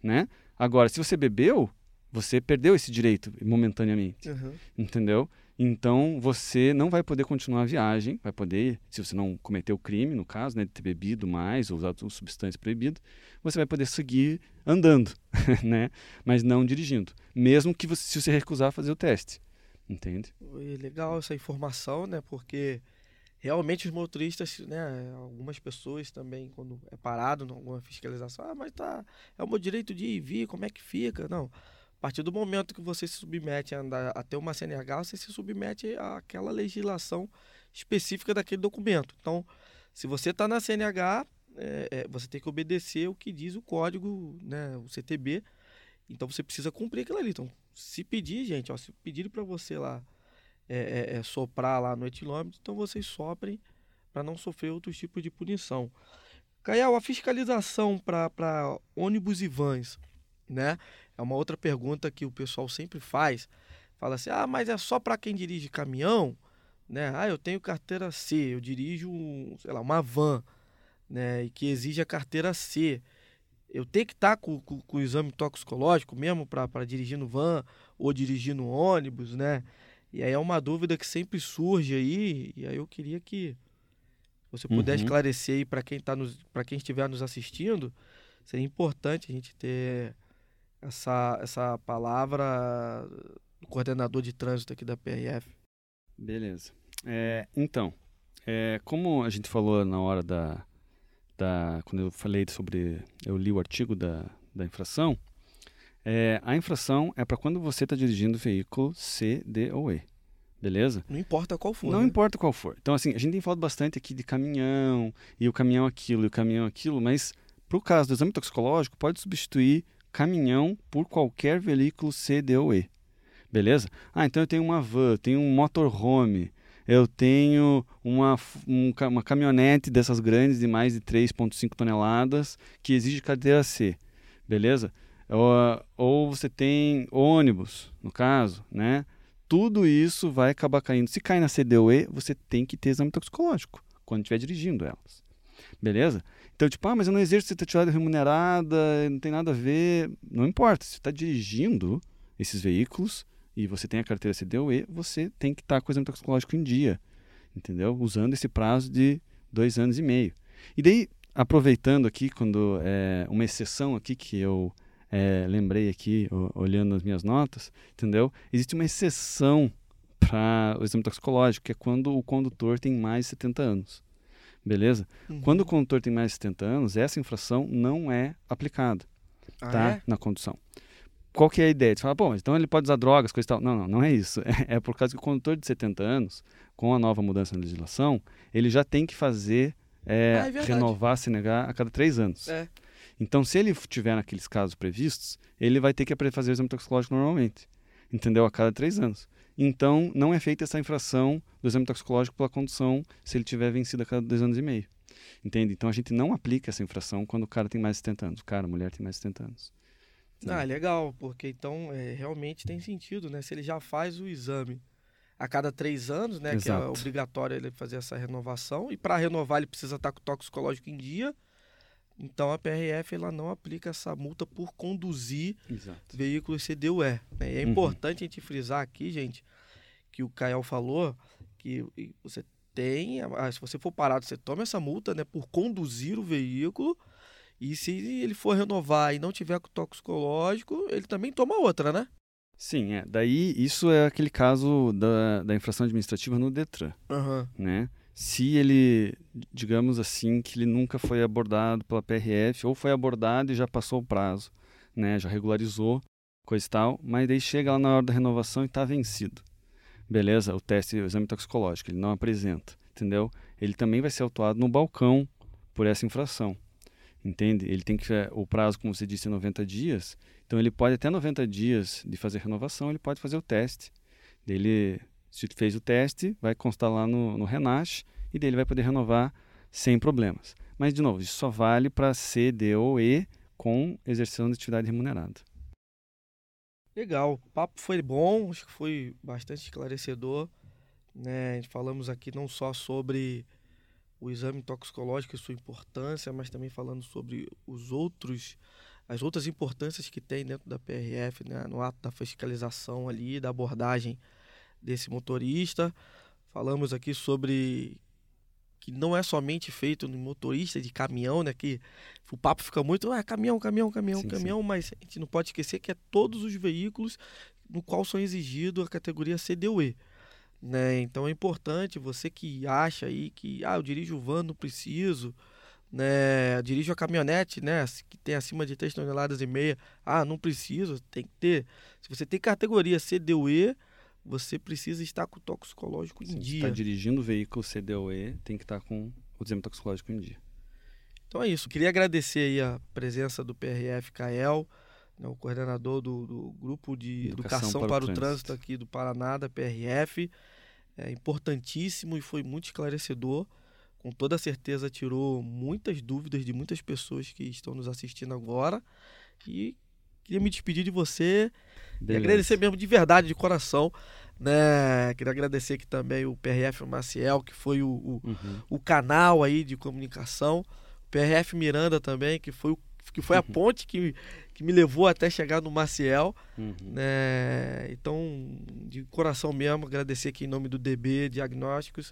Né? Agora, se você bebeu, você perdeu esse direito momentaneamente Uhum. entendeu? Então você não vai poder continuar a viagem, vai poder, se você não cometeu crime, no caso, né, de ter bebido mais ou usado substância proibida, você vai poder seguir andando, né? Mas não dirigindo, mesmo que você, se você recusar a fazer o teste, entende? Legal essa informação, né? Porque realmente os motoristas, né? Algumas pessoas também, quando é parado em alguma fiscalização, ah, mas tá, é o meu direito de ir e vir, como é que fica? Não. A partir do momento que você se submete a andar até uma CNH, você se submete àquela legislação específica daquele documento. Então, se você está na CNH, é, é, você tem que obedecer o que diz o código, né, o CTB. Então, você precisa cumprir aquilo ali. Então, se pedir, gente, ó, se pedirem para você lá é, é, é, soprar lá no etilômetro, então vocês soprem para não sofrer outros tipos de punição. Caial, a fiscalização para ônibus e vans, né? É uma outra pergunta que o pessoal sempre faz. Fala assim, ah, mas é só para quem dirige caminhão, né? Ah, eu tenho carteira C, eu dirijo, sei lá, uma van, né? E que exige a carteira C. Eu tenho que estar com, com, com o exame toxicológico mesmo para dirigir no van ou dirigir no ônibus, né? E aí é uma dúvida que sempre surge aí, e aí eu queria que você puder Uhum. esclarecer aí para quem tá nos, para quem estiver nos assistindo, seria importante a gente ter essa essa palavra do coordenador de trânsito aqui da PRF. Beleza. É, então, é, como a gente falou na hora da, da. Quando eu falei sobre. Eu li o artigo da, da infração. É, a infração é para quando você está dirigindo o veículo C, D ou E. Beleza? Não importa qual for. Não né? importa qual for. Então, assim, a gente tem falado bastante aqui de caminhão, e o caminhão aquilo, e o caminhão aquilo, mas para o caso do exame toxicológico, pode substituir caminhão por qualquer veículo C, D ou E. Beleza? Ah, então eu tenho uma van, eu tenho um motorhome, eu tenho uma, um uma caminhonete dessas grandes de mais de 3,5 toneladas que exige carteira C. Beleza? Ou, ou você tem ônibus, no caso, né? tudo isso vai acabar caindo. Se cai na CDOE, você tem que ter exame toxicológico quando estiver dirigindo elas. Beleza? Então, tipo, ah, mas eu não exerço atividade remunerada, não tem nada a ver. Não importa. Se você está dirigindo esses veículos e você tem a carteira CDOE, você tem que estar com o exame toxicológico em dia. Entendeu? Usando esse prazo de dois anos e meio. E daí, aproveitando aqui, quando é uma exceção aqui que eu é, lembrei aqui, olhando as minhas notas, entendeu? Existe uma exceção para o exame toxicológico, que é quando o condutor tem mais de 70 anos. Beleza? Uhum. Quando o condutor tem mais de 70 anos, essa infração não é aplicada Ah, tá? é? na condução. Qual que é a ideia? Você fala, pô, mas então ele pode usar drogas, coisa e tal. Não, não, não é isso. É por causa que o condutor de 70 anos, com a nova mudança na legislação, ele já tem que fazer, é, Ah, é renovar a CNH a cada três anos. É. Então, se ele tiver naqueles casos previstos, ele vai ter que fazer o exame toxicológico normalmente, entendeu? A cada três anos. Então, não é feita essa infração do exame toxicológico pela condução se ele tiver vencido a cada dois anos e meio. Entende? Então, a gente não aplica essa infração quando o cara tem mais de 70 anos. O cara, a mulher tem mais de 70 anos. Ah, legal, porque então é, realmente tem sentido, né? Se ele já faz o exame a cada três anos, né? Exato. Que é obrigatório ele fazer essa renovação. E para renovar ele precisa estar com o toxicológico em dia. Então a PRF ela não aplica essa multa por conduzir Exato. veículos CDUE. Né? E é Uhum. importante a gente frisar aqui, gente, que o Kael falou que você tem, se você for parado, você toma essa multa, né, por conduzir o veículo. E se ele for renovar e não tiver toxicológico, ele também toma outra, né? Sim, é. Daí isso é aquele caso da, da infração administrativa no Detran, Aham. né? Se ele, digamos assim, que ele nunca foi abordado pela PRF ou foi abordado e já passou o prazo, né? Já regularizou, coisa e tal, mas daí chega lá na hora da renovação e está vencido. Beleza, o teste, o exame toxicológico, ele não apresenta, entendeu? Ele também vai ser autuado no balcão por essa infração. Entende? Ele tem que o prazo, como você disse, é 90 dias. Então ele pode até 90 dias de fazer renovação, ele pode fazer o teste. Ele, se fez o teste, vai constar lá no, no Renache e daí ele vai poder renovar sem problemas. Mas de novo, isso só vale para C, D ou E com exerção de atividade remunerada. Legal, o papo foi bom, acho que foi bastante esclarecedor. Né? Falamos aqui não só sobre o exame toxicológico e sua importância, mas também falando sobre os outros, as outras importâncias que tem dentro da PRF, né? no ato da fiscalização ali, da abordagem desse motorista. Falamos aqui sobre que não é somente feito no motorista de caminhão, né? Que o papo fica muito, ah, caminhão, caminhão, caminhão, Sim, caminhão, mas a gente não pode esquecer que é todos os veículos no qual são exigidos a categoria CDUE. Né? Então é importante você que acha aí que ah, eu dirijo van, não preciso, né? Eu dirijo a caminhonete, né? Que tem acima de 3 toneladas e meia, ah, não preciso, tem que ter. Se você tem categoria CDUE, você precisa estar com o toxicológico em Se dia. está dirigindo o veículo C, D ou E, tem que estar com o exame toxicológico em dia. Então é isso. Queria agradecer aí a presença do PRF Kael, né, o coordenador do, do grupo de Educação educação, para o para, o Trânsito. trânsito aqui do Paraná, da PRF. É importantíssimo e foi muito esclarecedor. Com toda certeza tirou muitas dúvidas de muitas pessoas que estão nos assistindo agora. E queria me despedir de você e agradecer mesmo de verdade, de coração. Né? Queria agradecer aqui também o PRF Maciel, que foi o, o, Uhum. o canal aí de comunicação. O PRF Miranda também, que foi, o, que foi a ponte que, que me levou até chegar no Maciel. Uhum. Né? Então, de coração mesmo, agradecer aqui em nome do DB Diagnósticos,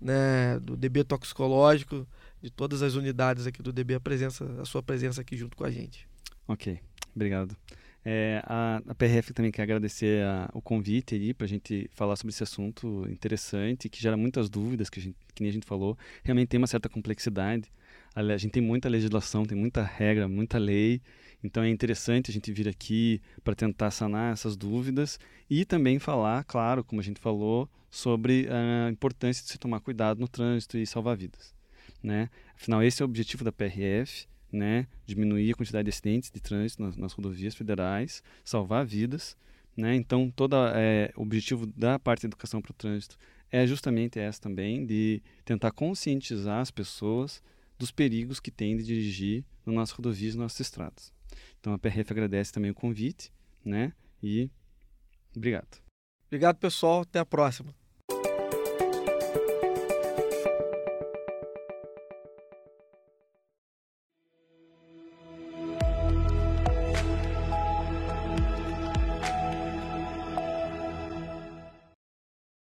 né? do DB Toxicológico, de todas as unidades aqui do DB, a, presença, a sua presença aqui junto com a gente. Ok, obrigado. É, a, a PRF também quer agradecer a- o convite aí para a gente falar sobre esse assunto interessante, que gera muitas dúvidas, que, gente, que nem a gente falou. Realmente tem uma certa complexidade. A, a gente tem muita legislação, tem muita regra, muita lei. Então é interessante a gente vir aqui para tentar sanar essas dúvidas e também falar, claro, como a gente falou, sobre a importância de se tomar cuidado no trânsito e salvar vidas. Né? Afinal, esse é o objetivo da PRF né, diminuir a quantidade de acidentes de trânsito nas, nas rodovias federais, salvar vidas, né? Então, todo é, o objetivo da parte da educação para o trânsito é justamente essa também, de tentar conscientizar as pessoas dos perigos que tem de dirigir nas nossas rodovias e nossas estradas. Então, a PRF agradece também o convite, né? E obrigado. Obrigado, pessoal. Até a próxima.